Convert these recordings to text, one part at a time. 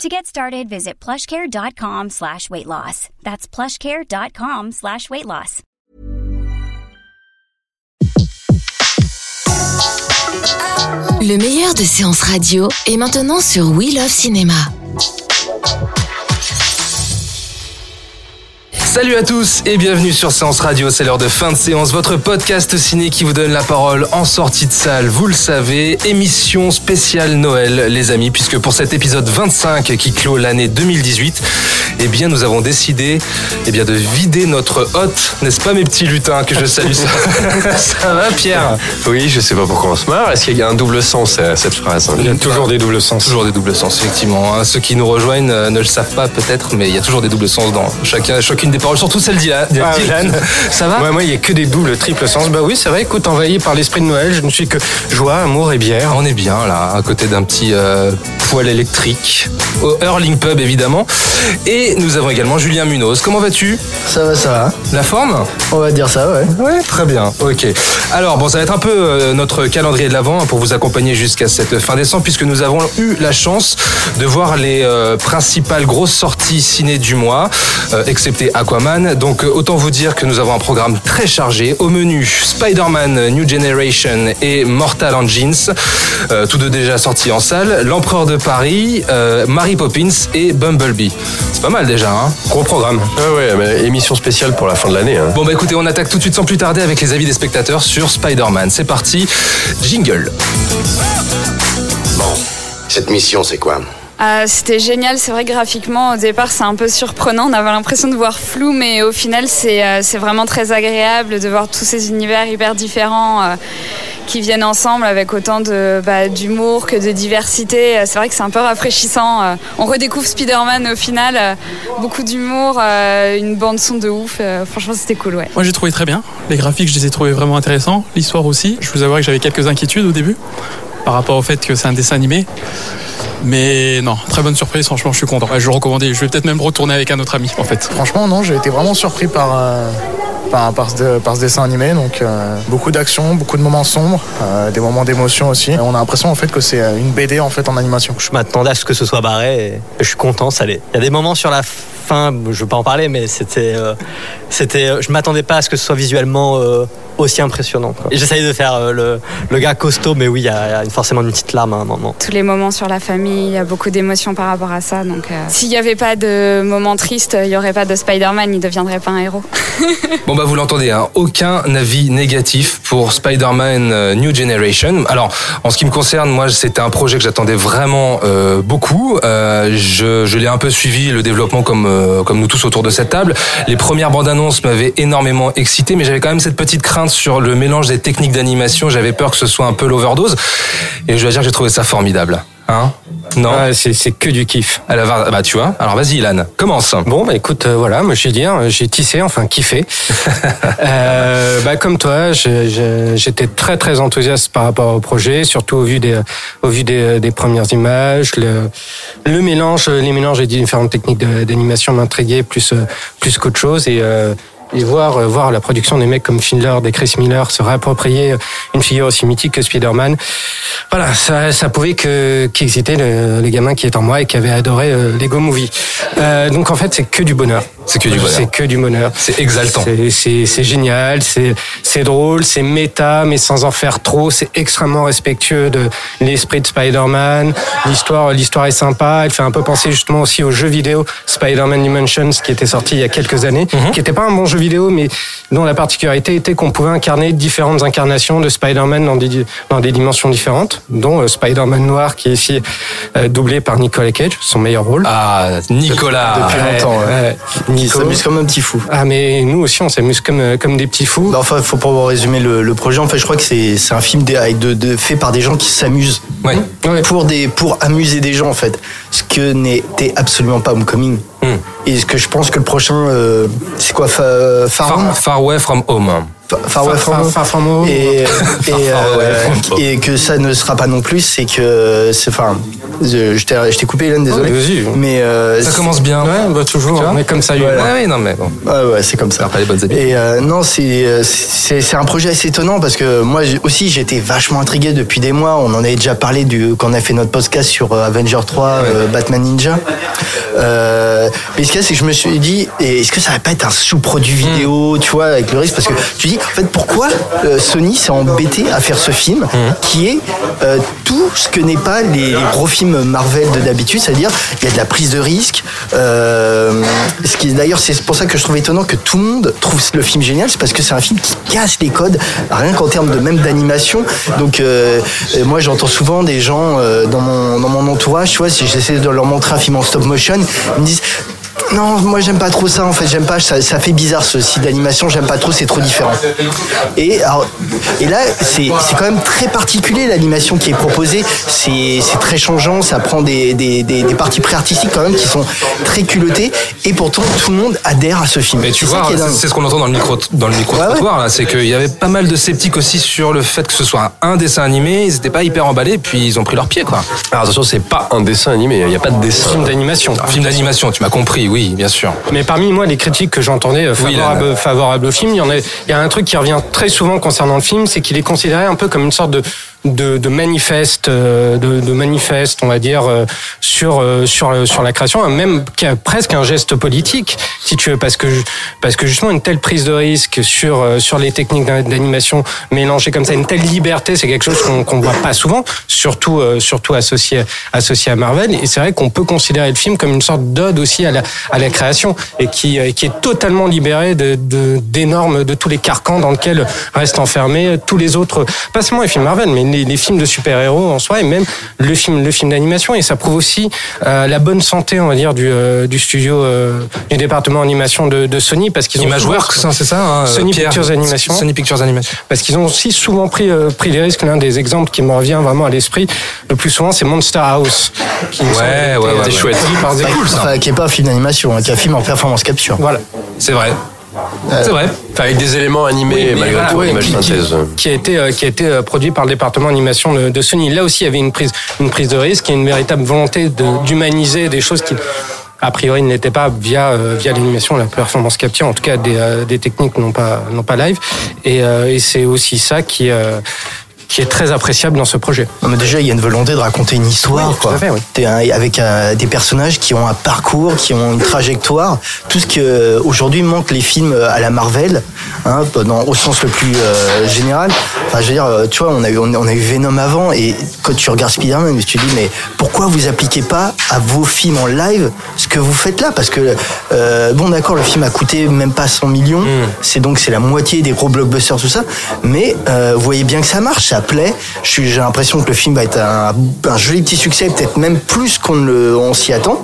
To get started, visit plushcare.com slash weight loss. That's plushcare.com slash weight loss. Le meilleur de séances radio est maintenant sur We Love Cinéma. Salut à tous et bienvenue sur Séance Radio, c'est l'heure de fin de séance, votre podcast ciné qui vous donne la parole en sortie de salle, vous le savez, émission spéciale Noël les amis, puisque pour cet épisode 25 qui clôt l'année 2018, eh bien nous avons décidé eh bien, de vider notre hôte, n'est-ce pas mes petits lutins que je salue ça, ça va Pierre? Oui, je sais pas pourquoi on se marre, est-ce qu'il y a un double sens à cette phrase hein? Il y a toujours des doubles sens. Toujours des doubles sens, effectivement. hein. Ceux qui nous rejoignent euh, ne le savent pas peut-être, mais il y a toujours des doubles sens dans chacun, chacune des paroles, surtout celle d'Ilan. Ah, Dylan. Ça va? Ouais, moi, il y a que des doubles, triples sens. Bah oui, c'est vrai. Écoute, envahi par l'esprit de Noël, je ne suis que joie, amour et bière. On est bien là, à côté d'un petit euh, poêle électrique, au Hurling Pub évidemment. Et nous avons également Julien Munoz. Comment vas-tu? Ça va, ça va. La forme? On va dire ça, ouais. Ouais, très bien. Ok. Alors bon, ça va être un peu euh, notre calendrier de l'avant pour vous accompagner jusqu'à cette fin décembre, puisque nous avons eu la chance de voir les euh, principales grosses sorties ciné du mois, euh, excepté Aquaman. Donc autant vous dire que nous avons un programme très chargé. Au menu, Spider-Man New Generation et Mortal Engines, euh, tous deux déjà sortis en salle. L'Empereur de Paris, euh, Mary Poppins et Bumblebee. C'est pas mal déjà, hein Gros programme. Ouais, ouais, mais émission spéciale pour la fin de l'année. Hein. Bon bah écoutez, on attaque tout de suite sans plus tarder avec les avis des spectateurs sur Spider-Man. C'est parti, jingle. Bon, cette mission, c'est quoi? Euh, C'était génial, c'est vrai graphiquement au départ c'est un peu surprenant, on avait l'impression de voir flou mais au final c'est euh, vraiment très agréable de voir tous ces univers hyper différents euh, qui viennent ensemble avec autant de bah, d'humour que de diversité. C'est vrai que c'est un peu rafraîchissant. On redécouvre Spider-Man au final, beaucoup d'humour, une bande son de ouf. Franchement c'était cool ouais. Moi j'ai trouvé très bien. Les graphiques, je les ai trouvés vraiment intéressants. L'histoire aussi. Je vous avoue que j'avais quelques inquiétudes au début par rapport au fait que c'est un dessin animé. Mais non, très bonne surprise, franchement je suis content. Je le recommandais, je vais peut-être même retourner avec un autre ami en fait. Franchement, non, j'ai été vraiment surpris par, euh, par, par ce, par ce dessin animé. Donc, euh, beaucoup d'action, beaucoup de moments sombres, euh, des moments d'émotion aussi. Et on a l'impression en fait que c'est euh, une BD en fait en animation. Je m'attendais à ce que ce soit barré et je suis content, ça l'est. Il y a des moments sur la fin, je veux pas en parler, mais c'était, euh, c'était, je m'attendais pas à ce que ce soit visuellement euh, aussi impressionnant. J'essayais de faire euh, le, le gars costaud, mais oui, il y a, y forcément une petite larme à un moment. tous les moments sur la famille, il y a beaucoup d'émotions par rapport à ça. Donc, euh, s'il n'y avait pas de moments tristes, il n'y aurait pas de Spider-Man, il ne deviendrait pas un héros. Bon bah vous l'entendez, hein, aucun avis négatif pour Spider-Man euh, New Generation. Alors en ce qui me concerne, moi c'était un projet que j'attendais vraiment euh, beaucoup. Euh, je je l'ai un peu suivi le développement comme euh, comme nous tous autour de cette table. Les premières bandes annonces m'avaient énormément excité, mais j'avais quand même cette petite crainte sur le mélange des techniques d'animation. J'avais peur que ce soit un peu l'overdose. Et je dois dire que j'ai trouvé ça formidable. Hein Non. Ouais, c'est c'est que du kiff. Bah tu vois. Alors vas-y Ilan, commence. Bon, bah écoute, euh, voilà, moi je vais dire, euh, j'ai tissé, enfin kiffé. euh, bah comme toi, je- je- j'étais très très enthousiaste par rapport au projet, surtout au vu des, au vu des, des premières images, le, le mélange, les mélanges des différentes techniques de- d'animation m'intriguaient plus euh, plus qu'autre chose et euh, et voir euh, voir la production des mecs comme Finler, des Chris Miller se réapproprier une figure aussi mythique que Spider-Man. Voilà, ça, ça pouvait que qu'exciter le, les gamins qui est en moi et qui avaient adoré euh, Lego Movie. Euh, donc en fait, c'est que du bonheur. C'est que du bonheur. C'est que du bonheur. C'est exaltant. C'est- génial, c'est drôle, c'est méta, mais sans en faire trop. C'est extrêmement respectueux de l'esprit de Spider-Man. L'histoire, l'histoire est sympa. Elle fait un peu penser justement aussi au jeu vidéo Spider-Man Dimensions qui était sorti il y a quelques années, qui était pas un bon jeu vidéo, mais dont la particularité était qu'on pouvait incarner différentes incarnations de Spider-Man dans des dans des dimensions différentes, dont euh, Spider-Man noir qui est ici euh, doublé par Nicolas Cage, son meilleur rôle. Ah Nicolas. Depuis Ouais, longtemps, ouais. ouais. Il s'amuse comme un petit fou. Ah, mais nous aussi, on s'amuse comme, euh, comme des petits fous. Bah, enfin, faut pas résumer le, le projet. En fait, je crois que c'est c'est un film de, de, fait par des gens qui s'amusent. Ouais. Pour, des, pour amuser des gens, en fait. Ce que n'était absolument pas Homecoming. Hmm. Et ce que je pense que le prochain, euh, c'est quoi Fa- Far Home Far, Far Away from Home. Fa- Far Away from Home. Et, euh, et que ça ne sera pas non plus, c'est que. c'est- Enfin, je, t'ai je t'ai coupé, Hélène, désolé. Oh, vas-y. Mais. euh, Ça commence bien. Ouais, bah, toujours. Vois On est comme ça, Ouais, Hugo. ouais, non, mais bon. Ouais, ouais, c'est comme ça. Pas les bonnes habitudes. Et euh, non, c'est c'est c'est un projet assez étonnant parce que moi aussi j'étais vachement intrigué depuis des mois. On en avait déjà parlé du quand on a fait notre podcast sur euh, Avenger 3, euh, Batman Ninja. Euh, mais ce qu'il y a, c'est que je me suis dit, est-ce que ça va pas être un sous-produit vidéo, tu vois, avec le risque? Parce que tu dis, en fait, pourquoi euh, Sony s'est embêté à faire ce film qui est euh, tout ce que n'est pas les, les gros films Marvel de d'habitude, c'est-à-dire il y a de la prise de risque. Euh, ce qui est d'ailleurs c'est pour ça que je trouve étonnant que tout le monde trouve le film génial, c'est parce que c'est un film qui casse les codes, rien qu'en termes de même d'animation. Donc euh, euh, moi j'entends souvent des gens euh, dans mon dans mon entourage, tu vois, si j'essaie de leur montrer un film en stop motion, ils me disent non, moi j'aime pas trop ça en fait, j'aime pas, ça, ça fait bizarre ce style d'animation, j'aime pas trop, c'est trop différent. Et, alors, et là, c'est c'est quand même très particulier l'animation qui est proposée, c'est c'est très changeant, ça prend des, des, des, des parties pré-artistiques quand même qui sont très culottées, et pourtant tout le monde adhère à ce film. Mais tu vois, c'est ce qu'on entend dans le micro dans le micro c'est qu'il y avait pas mal de sceptiques aussi sur le fait que ce soit un dessin animé. Ils étaient pas hyper emballés, puis ils ont pris leur pied quoi. Alors attention, c'est pas un dessin animé, il n'y a pas de dessin. Film d'animation. Un film d'animation, tu m'as compris, oui, bien sûr. Mais parmi moi, les critiques que j'entendais euh, Oui, favorables, favorables au film, il y en a, il y a un truc qui revient très souvent concernant le film, c'est qu'il est considéré un peu comme une sorte de de, de manifeste, euh, de, de manifeste, on va dire, euh, sur euh, sur sur la création, même qui a presque un geste politique, si tu veux, parce que parce que justement une telle prise de risque sur sur les techniques d'an- d'animation mélangées comme ça, une telle liberté, c'est quelque chose qu'on qu'on voit pas souvent, surtout surtout associé associé à Marvel. Et c'est vrai qu'on peut considérer le film comme une sorte d'ode aussi à la à la création et qui qui est totalement libéré de de- d'énormes de tous les carcans dans lesquels restent enfermés tous les autres, pas seulement les films Marvel, mais les, les films de super-héros en soi et même le film le film d'animation. Et ça prouve aussi euh, la bonne santé, on va dire, du euh, du studio euh, du département animation de, de Sony parce qu'ils ont Imageworks, hein, c'est ça hein, Sony Pierre Pictures Animation. Sony Pictures Animation. Parce qu'ils ont aussi souvent pris, euh, pris des risques. L'un des exemples qui me revient vraiment à l'esprit le plus souvent, c'est Monster House. Qui Ouais, ouais, ouais, ouais. chouette. Par des- Enfin, qui est pas un film d'animation, hein, qui est un film en performance capture. Voilà. C'est vrai. C'est vrai. Enfin, avec des éléments animés, Oui, malgré tout, image qui- qui- synthèse. qui a été euh, qui a été euh, produit par le département animation de, de Sony. Là aussi, il y avait une prise une prise de risque et une véritable volonté de- d'humaniser des choses qui a priori ne l'étaient pas via euh, via l'animation, la performance capture, en tout cas des, euh, des techniques non pas non pas live. Et, euh, et c'est aussi ça qui qui est très appréciable dans ce projet. Non, mais déjà, il y a une volonté de raconter une histoire, Oui, tout quoi. à fait, oui. T'es avec euh, des personnages qui ont un parcours, qui ont une trajectoire. Tout ce que euh, aujourd'hui manque les films euh, à la Marvel, hein, dans, au sens le plus euh, général. Enfin, je veux dire, euh, tu vois, on a eu, on a- eu Venom avant, et quand tu regardes Spider-Man, tu te dis, mais pourquoi vous appliquez pas à vos films en live ce que vous faites là? Parce que, euh, bon, d'accord, le film a coûté même pas 100 millions, Hmm. c'est donc c'est la moitié des gros blockbusters, tout ça. Mais euh, vous voyez bien que ça marche, ça plaît. J'ai l'impression que le film va être un, un joli petit succès, peut-être même plus qu'on le- on s'y attend.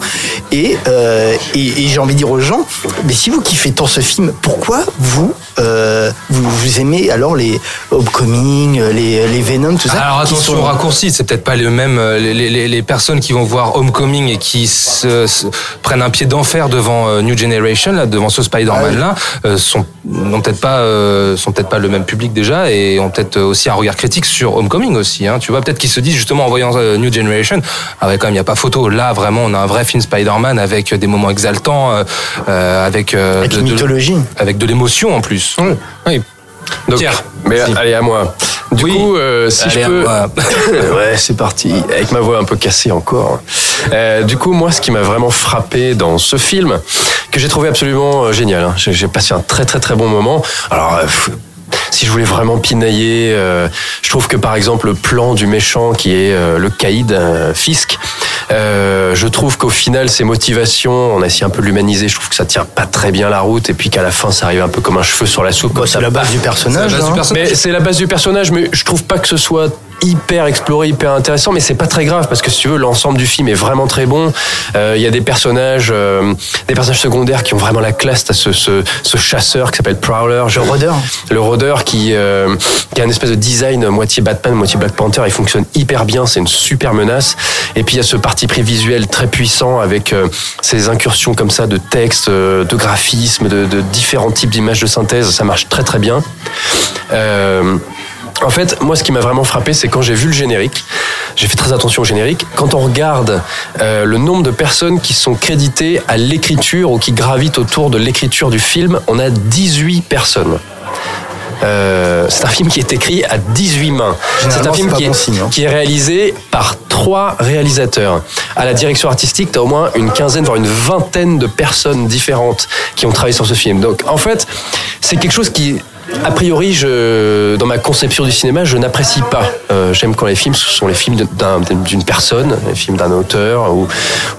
Et, euh, et, et j'ai envie de dire aux gens, mais si vous kiffez tant ce film, pourquoi vous euh, vous, vous aimez alors les Homecoming, les, les Venom, tout ça Alors attention sont- au raccourci, c'est peut-être pas les mêmes euh, les, les- les personnes qui vont voir Homecoming et qui se, se- prennent un pied d'enfer devant New Generation là, devant ce Spider-Man là, euh, sont n'ont peut-être pas sont peut-être pas le même public déjà et ont peut-être aussi un regard critique sur Homecoming aussi. Hein. Tu vois peut-être qu'ils se disent justement en voyant euh, New Generation, ah ouais quand même il y a pas photo. Là vraiment on a un vrai film Spider-Man avec des moments exaltants, euh, euh, avec euh, Avec de, une de- mythologie. avec de l'émotion en plus. Oui. Donc, Pierre. Mais allez, à moi. Du coup, euh, si Allez, je à peux. moi. ouais, c'est parti. Avec ma voix un peu cassée encore. Euh, du coup, moi, ce qui m'a vraiment frappé dans ce film, que j'ai trouvé absolument euh, génial, hein, j'ai j'ai passé un très très très bon moment. Alors. Si je voulais vraiment pinailler, euh, je trouve que par exemple le plan du méchant qui est euh, le caïd euh, Fisk, euh, je trouve qu'au final ses motivations, on a essayé un peu de l'humaniser, je trouve que ça tient pas très bien la route et puis qu'à la fin ça arrive un peu comme un cheveu sur la soupe. Bah, c'est la base du personnage. C'est la base du hein. personnage. Mais c'est la base du personnage, mais je trouve pas que ce soit hyper exploré, hyper intéressant, mais c'est pas très grave parce que si tu veux, l'ensemble du film est vraiment très bon. Euh, Il y a des personnages, euh, des personnages secondaires qui ont vraiment la classe. T'as ce, ce, ce chasseur qui s'appelle Prowler, Le rôdeur. le rôdeur qui, euh, qui a une espèce de design moitié Batman, moitié Black Panther. Il fonctionne hyper bien, c'est une super menace. Et puis il y a ce parti pris visuel très puissant avec euh, ces incursions comme ça de texte, euh, de graphisme, de, de différents types d'images de synthèse. Ça marche très très bien. Euh, en fait, moi, ce qui m'a vraiment frappé, c'est quand j'ai vu le générique. J'ai fait très attention au générique. Quand on regarde euh, le nombre de personnes qui sont créditées à l'écriture ou qui gravitent autour de l'écriture du film, on a 18 personnes. Euh, c'est un film qui est écrit à 18 mains. C'est un film bon signe, hein. qui est réalisé par trois réalisateurs. À la direction artistique, tu as au moins une quinzaine, voire une vingtaine de personnes différentes qui ont travaillé sur ce film. Donc en fait, c'est quelque chose qui a priori, je, dans ma conception du cinéma, je n'apprécie pas. Euh, J'aime quand les films sont les films d'un- d'une personne, les films d'un auteur, ou,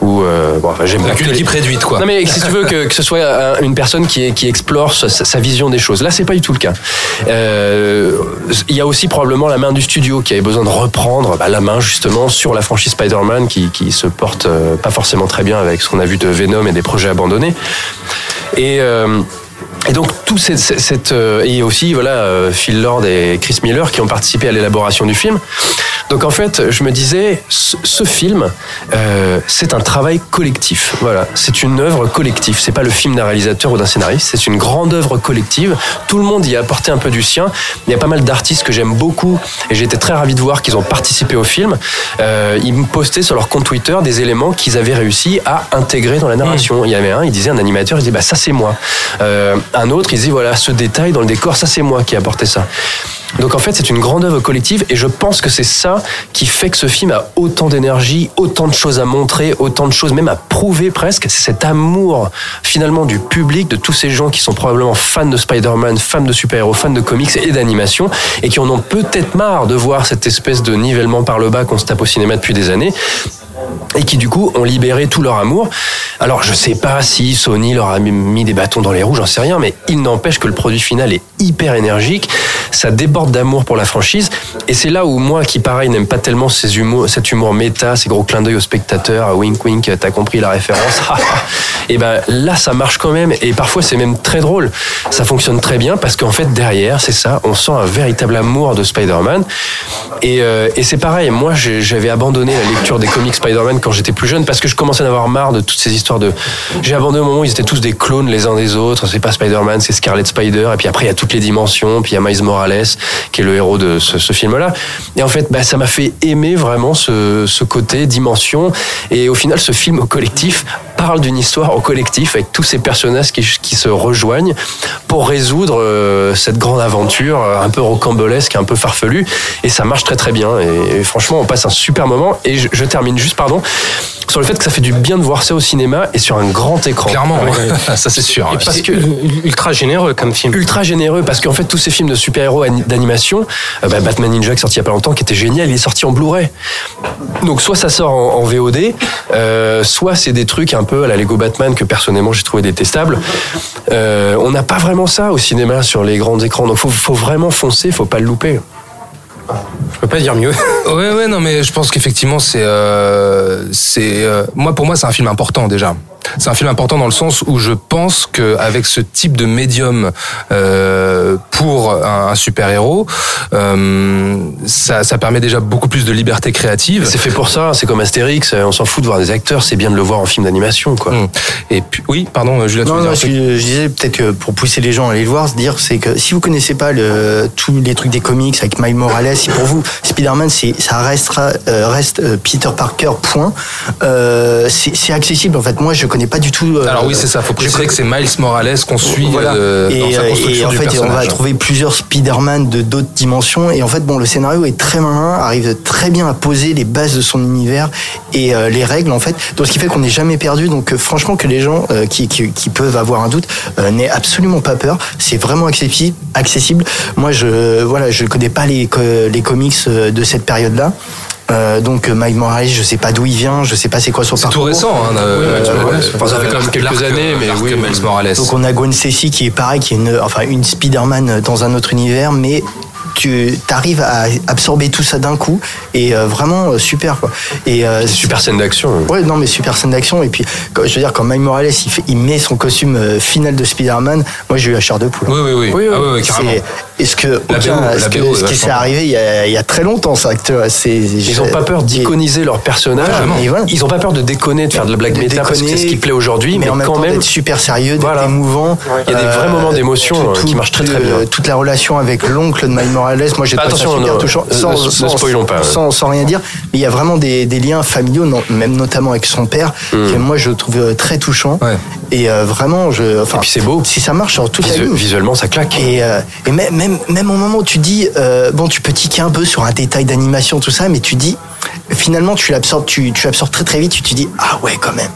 ou euh, bon, enfin, j'aime Avec une équipe réduite, quoi. Non mais si tu veux que, que ce soit un- une personne qui, qui explore sa, sa vision des choses. Là, c'est pas du tout le cas. Euh, Il y a aussi probablement la main du studio qui avait besoin de reprendre bah, la main justement sur la franchise Spider-Man qui, qui se porte pas forcément très bien avec ce qu'on a vu de Venom et des projets abandonnés. Et euh, et donc tout cette, cette- euh, et aussi voilà euh, Phil Lord et Chris Miller qui ont participé à l'élaboration du film. Donc en fait, je me disais, ce, ce film, euh, c'est un travail collectif. Voilà, c'est une œuvre collective. C'est pas le film d'un réalisateur ou d'un scénariste. C'est une grande œuvre collective. Tout le monde y a apporté un peu du sien. Il y a pas mal d'artistes que j'aime beaucoup et j'ai été très ravi de voir qu'ils ont participé au film. Euh, ils me postaient sur leur compte Twitter des éléments qu'ils avaient réussi à intégrer dans la narration. Il y avait un, il disait un animateur, il disait bah ça c'est moi. Euh, un autre, il disait voilà ce détail dans le décor, ça c'est moi qui ai apporté ça. Donc en fait, c'est une grande œuvre collective et je pense que c'est ça qui fait que ce film a autant d'énergie, autant de choses à montrer, autant de choses même à prouver presque. C'est cet amour finalement du public, de tous ces gens qui sont probablement fans de Spider-Man, fans de super-héros, fans de comics et d'animation et qui en ont peut-être marre de voir cette espèce de nivellement par le bas qu'on se tape au cinéma depuis des années et qui du coup ont libéré tout leur amour. Alors je sais pas si Sony leur a mis des bâtons dans les roues, j'en sais rien, mais il n'empêche que le produit final est hyper énergique, ça déborde d'amour pour la franchise, et c'est là où moi qui pareil n'aime pas tellement cet humour méta, ces gros clins d'œil aux spectateurs, wink wink, t'as compris la référence, et ben là ça marche quand même, et parfois c'est même très drôle, ça fonctionne très bien parce qu'en fait derrière c'est ça, on sent un véritable amour de Spider-Man, et, euh, c'est pareil, moi j'avais abandonné la lecture des comics Spider-Man quand j'étais plus jeune parce que je commençais à avoir marre de toutes ces histoires de. J'ai abandonné au moment ils étaient tous des clones les uns des autres. C'est pas Spider-Man, c'est Scarlet Spider. Et puis après, il y a toutes les dimensions. Puis il y a Miles Morales qui est le héros de ce, film-là. Et en fait, bah, ça m'a fait aimer vraiment ce, côté dimension. Et au final, ce film au collectif parle d'une histoire au collectif avec tous ces personnages qui, se rejoignent pour résoudre euh, cette grande aventure euh, un peu rocambolesque, un peu farfelue. Et ça marche très très bien. Et, et franchement, on passe un super moment. Et je, je termine juste, pardon, sur le fait que ça fait du bien de voir ça au cinéma et sur un grand écran. Clairement, Ouais. ouais. ça c'est sûr. Et parce que ultra généreux comme film. ultra généreux parce qu'en fait tous ces films de super-héros ani- d'animation, euh, bah, Batman Ninja qui est sorti il y a pas longtemps, qui était génial, il est sorti en Blu-ray. Donc soit ça sort en, en VOD, euh, soit c'est des trucs un peu à la Lego Batman que personnellement j'ai trouvé détestables. Euh, on n'a pas vraiment ça au cinéma sur les grands écrans, donc faut, faut vraiment foncer, faut pas le louper. Je peux pas dire mieux. Ouais, ouais, non, mais je pense qu'effectivement, c'est, euh, c'est, euh, moi, pour moi, c'est un film important déjà. C'est un film important dans le sens où je pense qu'avec ce type de médium euh, pour un, un super-héros, euh, ça, ça permet déjà beaucoup plus de liberté créative. C'est fait pour ça, c'est comme Astérix, on s'en fout de voir des acteurs, c'est bien de le voir en film d'animation, quoi. Hum. Et puis, oui, pardon, Julien, tu Non, veux non, je, je disais peut-être que pour pousser les gens à aller le voir, se dire c'est que si vous connaissez pas le, tous les trucs des comics avec Miles Morales, si pour vous Spider-Man ça restera euh, reste euh, Peter Parker point, euh, c'est c'est accessible en fait. Moi je connais pas du tout. euh, Alors oui, c'est ça. Faut je préciser que c'est Miles Morales qu'on suit Voilà. euh, et, dans sa euh, construction et en du fait, on va trouver plusieurs Spider-Man de d'autres dimensions. Et en fait, bon, le scénario est très malin, arrive très bien à poser les bases de son univers et les règles, en fait. Donc, ce qui fait qu'on n'est jamais perdu. Donc, franchement, que les gens qui, qui, qui peuvent avoir un doute n'aient absolument pas peur. C'est vraiment accessible. accessible. Moi, je voilà, je connais pas les, les comics de cette période-là. Euh, donc euh, Mike Morales, je sais pas d'où il vient, je sais pas c'est quoi son C'est parcours. tout récent, hein, euh, Ouais, ça fait quand même quelques années, mais oui, Miles Morales. Donc on a Gwen Stacy qui est pareil, qui est une, enfin une Spider-Man dans un autre univers, mais tu arrives à absorber tout ça d'un coup et euh, vraiment euh, super quoi. Et euh, super scène d'action. Ouais, non mais super scène d'action et puis quand- je veux dire quand Mike Morales il, fait, il met son costume euh, final de Spider-Man, moi j'ai eu la chair de poule. Oui, oui, oui. Ah oui, oui, carrément. C'est- Est-ce que La aucun- BO, est-ce la que ce qui s'est arrivé il y, a, il y a très longtemps ça c'est Ils ont pas peur d'iconiser leur personnage. Voilà, et voilà. Ils ont pas peur de déconner, de faire de la blague De méta parce que c'est ce qui plaît aujourd'hui, mais, en même quand temps même. d'être super sérieux, d'être Voilà. émouvant. Il y a des vrais moments d'émotion, qui marchent très, très bien. Toute la relation avec l'oncle de Mike Morales, moi j'ai Bah, ça attention, non, touchant. euh, ne- ne spoilons pas, ouais. Sans, sans rien dire, mais il y a vraiment des, des liens familiaux, non, même notamment avec son père, Hmm. que moi je trouve euh, très touchant. Et euh, vraiment, je. Enfin, Et puis c'est beau. Si ça marche sur toute la Visu- ligne. visuellement, ça claque. Et, euh, et même, même, même au moment où tu dis, euh, bon, tu peux tiquer un peu sur un détail d'animation, tout ça, mais tu dis, finalement, tu l'absorbes, tu, tu l'absorbes très très vite, tu te dis, ah ouais, quand même.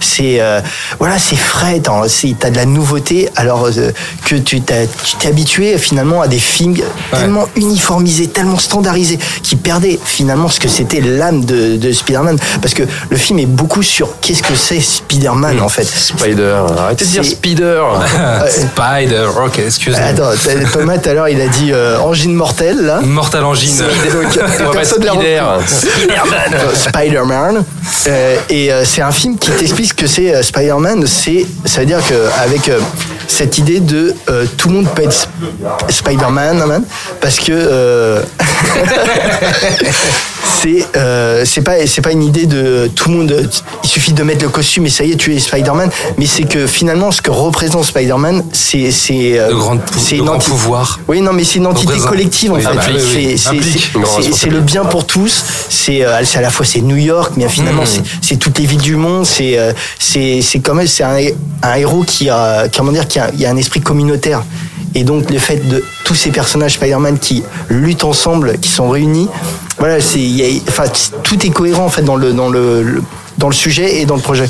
C'est euh, voilà, c'est frais, t'as de la nouveauté, alors euh, que tu t'es habitué finalement à des films tellement uniformisés, tellement standardisés, qui perdaient finalement ce que c'était l'âme de, de Spider-Man, parce que le film est beaucoup sur qu'est-ce que c'est Spider-Man en fait. Spider, arrêtez de dire Spider. Spider, ok, excuse-moi. Attends, Thomas tout à l'heure il a dit euh, angine mortelle là. Mortal Engine. Donc, On va Spider. repris. Spider-Man. Euh, et euh, c'est un film qui t'explique ce que c'est euh, Spider-Man. C'est, ça veut dire qu'avec cette idée de euh, tout le monde peut être Sp- Spider-Man, hein, parce que euh, c'est euh, c'est pas c'est pas une idée de tout le monde. Il suffit de mettre le costume et ça y est, tu es Spider-Man. Mais c'est que finalement, ce que représente Spider-Man, c'est c'est euh, c'est enti- pouvoirs. oui, non, mais c'est une entité Représente. collective en Oui, fait. ah bah oui, C'est- oui, le bien pour tous. C'est euh, c'est à la fois c'est New York, mais finalement Mm. c'est- c'est toutes les villes du monde. C'est euh, c'est c'est quand même c'est un, un héros qui a comment dire qui a, il y a un esprit communautaire. Et donc le fait de tous ces personnages Spider-Man qui luttent ensemble, qui sont réunis, voilà, c'est il y a- enfin tout est cohérent en fait dans le dans le, le- dans le sujet et dans le projet.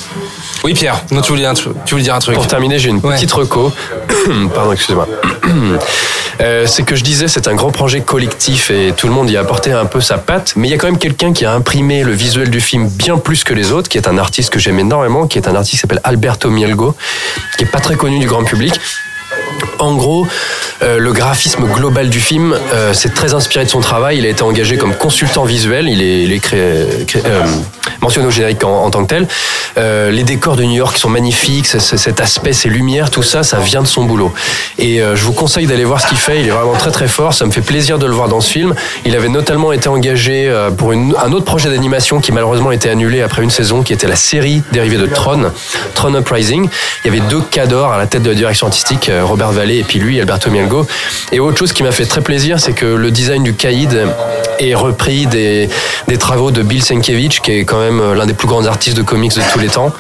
Oui, Pierre, non, tu voulais, dire un truc- tu voulais dire un truc. Pour terminer, j'ai une petite reco. Pardon, excusez-moi. Euh, c'est que je disais, c'est un grand projet collectif et tout le monde y a apporté un peu sa patte. Mais il y a quand même quelqu'un qui a imprimé le visuel du film bien plus que les autres, qui est un artiste que j'aime énormément, qui est un artiste qui s'appelle Alberto Mielgo, qui est pas très connu du grand public. En gros, euh, le graphisme global du film, euh, c'est très inspiré de son travail. Il a été engagé comme consultant visuel. Il est, euh, mentionné au générique en, tant que tel. Euh, les décors de New York sont magnifiques. cet aspect, ces lumières, tout ça, ça vient de son boulot. Et je vous conseille d'aller voir ce qu'il fait. Il est vraiment très très fort. Ça me fait plaisir de le voir dans ce film. Il avait notamment été engagé pour un autre projet d'animation qui malheureusement a été annulé après une saison, qui était la série dérivée de Tron, Tron Uprising. Il y avait deux cadors à la tête de la direction artistique, Robert Vallée et puis lui, Alberto Mielgo. Et autre chose qui m'a fait très plaisir, c'est que le design du caïd est repris des, des travaux de Bill Sienkiewicz, qui est quand même l'un des plus grands artistes de comics de tous les temps,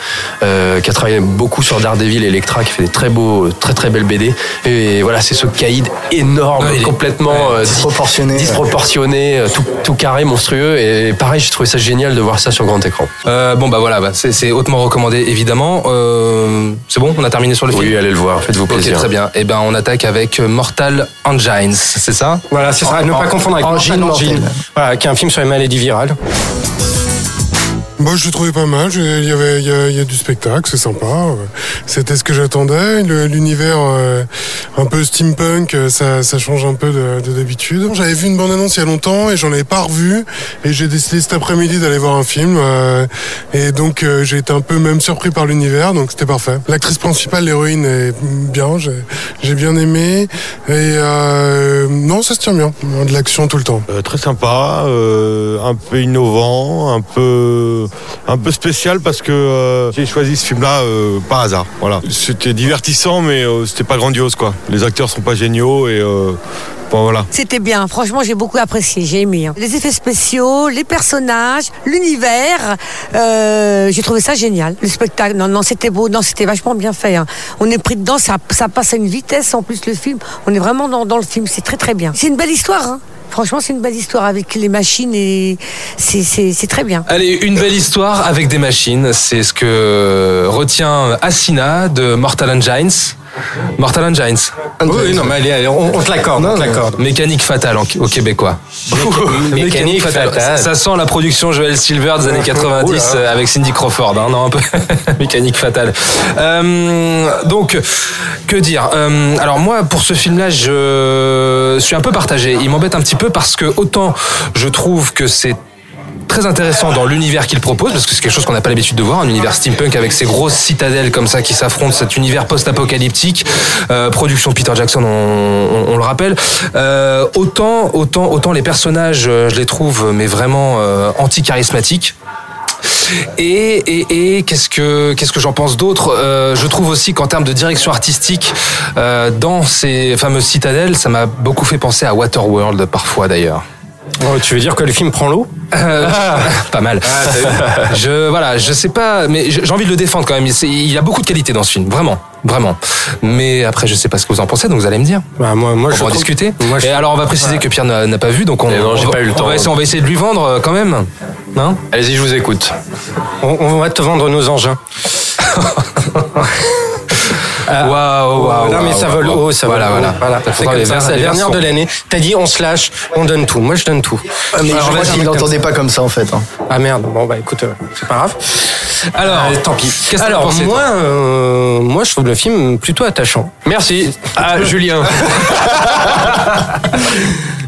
euh, qui a travaillé beaucoup sur Daredevil et Electra, qui fait des très beaux, très très belles BD. Et voilà, c'est ce caïd énorme, Ouais, complètement euh, Disproportionné. disproportionné, euh, tout, tout carré, monstrueux. Et pareil, j'ai trouvé ça génial de voir ça sur grand écran. Euh, bon, bah voilà, bah, c'est hautement recommandé, évidemment. Euh, c'est bon, on a terminé sur le film? Oui, allez le voir, faites-vous plaisir. très bien. Et ben, on attaque avec Mortal Engines, c'est ça? Voilà, c'est ça. Ne pas confondre avec Mortal Engine, voilà, qui est un film sur les maladies virales. Moi, je l'ai trouvé pas mal. Il y avait, il y a, il y a du spectacle, c'est sympa. C'était ce que j'attendais. Le- L'univers euh, un peu steampunk, euh, ça, ça change un peu de de d'habitude. J'avais vu une bande annonce il y a longtemps et j'en avais pas revu. Et j'ai décidé cet après-midi d'aller voir un film. euh, et donc, euh, j'ai été un peu même surpris par l'univers. Donc, c'était parfait. L'actrice principale, l'héroïne, est bien. J'ai j'ai bien aimé. Et euh, non, ça se tient bien. De l'action tout le temps. Très sympa, un peu innovant, un peu un peu spécial parce que euh, j'ai choisi ce film-là euh, par hasard. Voilà, c'était divertissant, mais euh, c'était pas grandiose quoi. Les acteurs sont pas géniaux et euh, bon voilà. C'était bien, franchement j'ai beaucoup apprécié, j'ai aimé. hein. Les effets spéciaux, les personnages, l'univers, euh, j'ai trouvé ça génial. Le spectacle, non, non, c'était beau, non, c'était vachement bien fait. hein. On est pris dedans, ça, ça passe à une vitesse en plus le film. On est vraiment dans, dans le film, c'est très très bien. C'est une belle histoire, hein. Franchement c'est une belle histoire avec les machines et c'est- très bien. Allez, une belle histoire avec des machines, c'est ce que retient Asina de Mortal Engines. Mortal Engines. Oui, non, mais allez, allez, on, on te l'accorde, on te l'accorde. Mécanique fatale en- au québécois. Mécanique fatale. Ça sent la production Joel Silver des années 90 Oula. euh, avec Cindy Crawford. Hein, non, un peu mécanique fatale. Euh, donc, que dire Euh, Alors moi, pour ce film-là, je suis un peu partagé. Il m'embête un petit peu parce que autant je trouve que c'est très intéressant dans l'univers qu'il propose parce que c'est quelque chose qu'on n'a pas l'habitude de voir un univers steampunk avec ces grosses citadelles comme ça qui s'affrontent cet univers post-apocalyptique. Euh, production Peter Jackson on, on- le rappelle. Euh, autant autant autant les personnages euh, je les trouve mais vraiment euh, anti charismatiques et, et, et qu'est-ce que qu'est-ce que j'en pense d'autre? Euh, Je trouve aussi qu'en termes de direction artistique, euh, dans ces fameuses citadelles, ça m'a beaucoup fait penser à Waterworld parfois d'ailleurs. Oh, tu veux dire que le film prend l'eau Euh, Pas mal. je voilà, je sais pas, mais j'ai envie de le défendre quand même. Il y a beaucoup de qualité dans ce film, vraiment, vraiment. Mais après, je sais pas ce que vous en pensez, donc vous allez me dire. Bah, moi, moi, on je va en trouve- discuter. moi, je- Et alors, on va préciser que Pierre n'a pas vu, donc on, non, j'ai on va- pas eu le on temps. va essayer, on va essayer de lui vendre euh, quand même, non? Allez-y, je vous écoute. On, on va te vendre nos engins. Waouh, waouh. non mais ça vole haut, ça Voilà, vole haut. voilà. voilà. C'est comme ça, c'est la dernière de l'année. T'as dit on se lâche, on donne tout. Moi je donne tout. Ah, mais je n'entendait ça. pas comme ça en fait. hein. Ah merde, bon bah écoute, euh, c'est pas grave. Alors, tant pis. qu'est-ce que Alors pensais, moi, euh, moi je trouve le film plutôt attachant. Merci. Ah, Julien.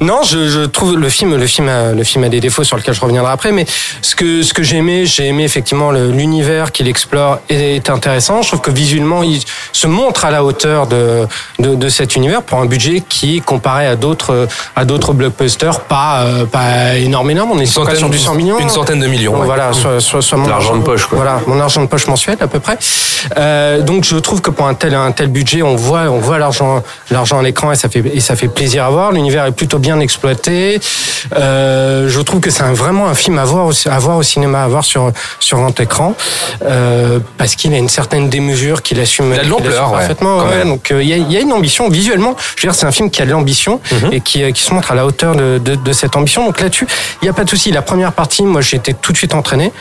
Non, je, je trouve le film, le film, a, le film a des défauts sur lesquels je reviendrai après, mais ce que ce que j'ai aimé, j'ai aimé effectivement l'univers qu'il explore est, est intéressant. Je trouve que visuellement, il se montre à la hauteur de de, de cet univers pour un budget qui, comparé à d'autres à d'autres blockbusters, pas euh, pas énormément. On est sur, du 100 millions, Une centaine de millions. Ouais. Voilà, soit, soit, soit L'argent de poche, quoi. Voilà, mon argent de poche mensuel à peu près. Euh, donc je trouve que pour un tel un tel budget, on voit on voit l'argent l'argent à l'écran et ça fait et ça fait plaisir à voir. L'univers est plutôt bien exploité. Euh, je trouve que c'est un- vraiment un film à voir au, à voir au cinéma, à voir sur sur grand écran euh, parce qu'il a une certaine démesure, qu'il assume, Il a de qu'il assume l'ampleur, ouais, parfaitement. ouais. donc euh, il y, a, il y a une ambition visuellement. Je veux dire, c'est un film qui a de l'ambition Mhm. et qui, euh, qui se montre à la hauteur de, de, de cette ambition. Donc là-dessus, il n'y a pas de souci. La première partie, moi, j'ai été tout de suite entraîné.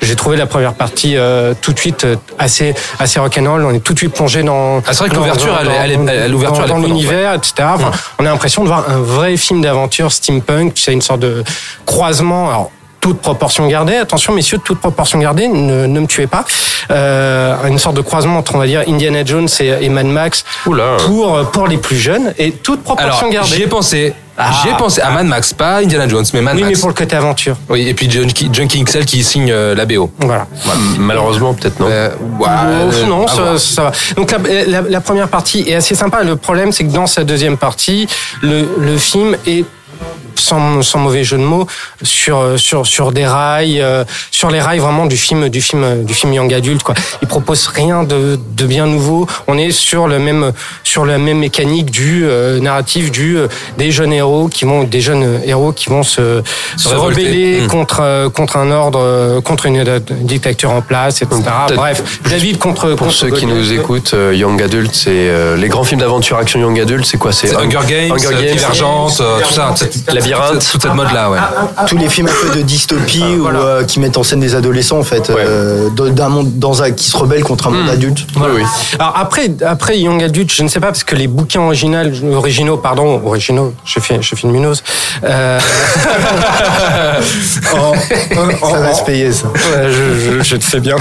J'ai trouvé la première partie euh, tout de suite euh, assez assez rock'n'roll. On est tout de suite plongé dans. Ah, c'est vrai que l'ouverture, l'ouverture, dans, dans l'univers, etc. Enfin, On a l'impression de voir un vrai film d'aventure steampunk. C'est une sorte de croisement. Alors, toute proportion gardée. Attention, messieurs, toute proportion gardée, ne, ne me tuez pas. Euh, une sorte de croisement entre, on va dire, Indiana Jones et, et Mad Max Oula. pour pour les plus jeunes et toute proportion Alors, gardée. j'y ai pensé. Ah. J'y ai pensé à Mad Max, pas Indiana Jones, mais Mad Oui, Max. mais pour le côté aventure. Oui, et puis Junkie, Junkie XL qui signe euh, la BO. Voilà. Malheureusement, peut-être non. Euh, ouais, Oh, euh, non, ça, ça va. Donc la, la- la première partie est assez sympa. Le problème, c'est que dans sa deuxième partie, le, le film est sans, sans mauvais jeu de mots sur sur sur des rails euh, sur les rails vraiment du film du film du film young adulte quoi. Il propose rien de, de bien nouveau. On est sur le même sur la même mécanique du euh, narratif du euh, des jeunes héros qui vont des jeunes héros qui vont se rebeller Mm. contre euh, contre un ordre euh, contre une dictature en place etc Peut-être- bref David contre Pour contre ceux qui nous écoutent, euh, Young Adult, c'est euh, les grands films d'aventure action Young Adult, c'est quoi? C'est Hunger Games, Hunger Games, Divergente, euh, tout ça. Labyrinthe. Toute cette mode-là, ouais. Tous les films un peu de dystopie Ah, ou euh, qui mettent en scène des adolescents en fait, euh, d'un monde dans un qui se rebelle contre un monde adulte. Oui, oui. Alors après, après Young Adult, je ne sais pas parce que les bouquins originaux, originaux, pardon, originaux, je fais, je fais une mineuse. Euh, en- en- Ça va en- se payer ça. Ouais, je, je, je te fais bien.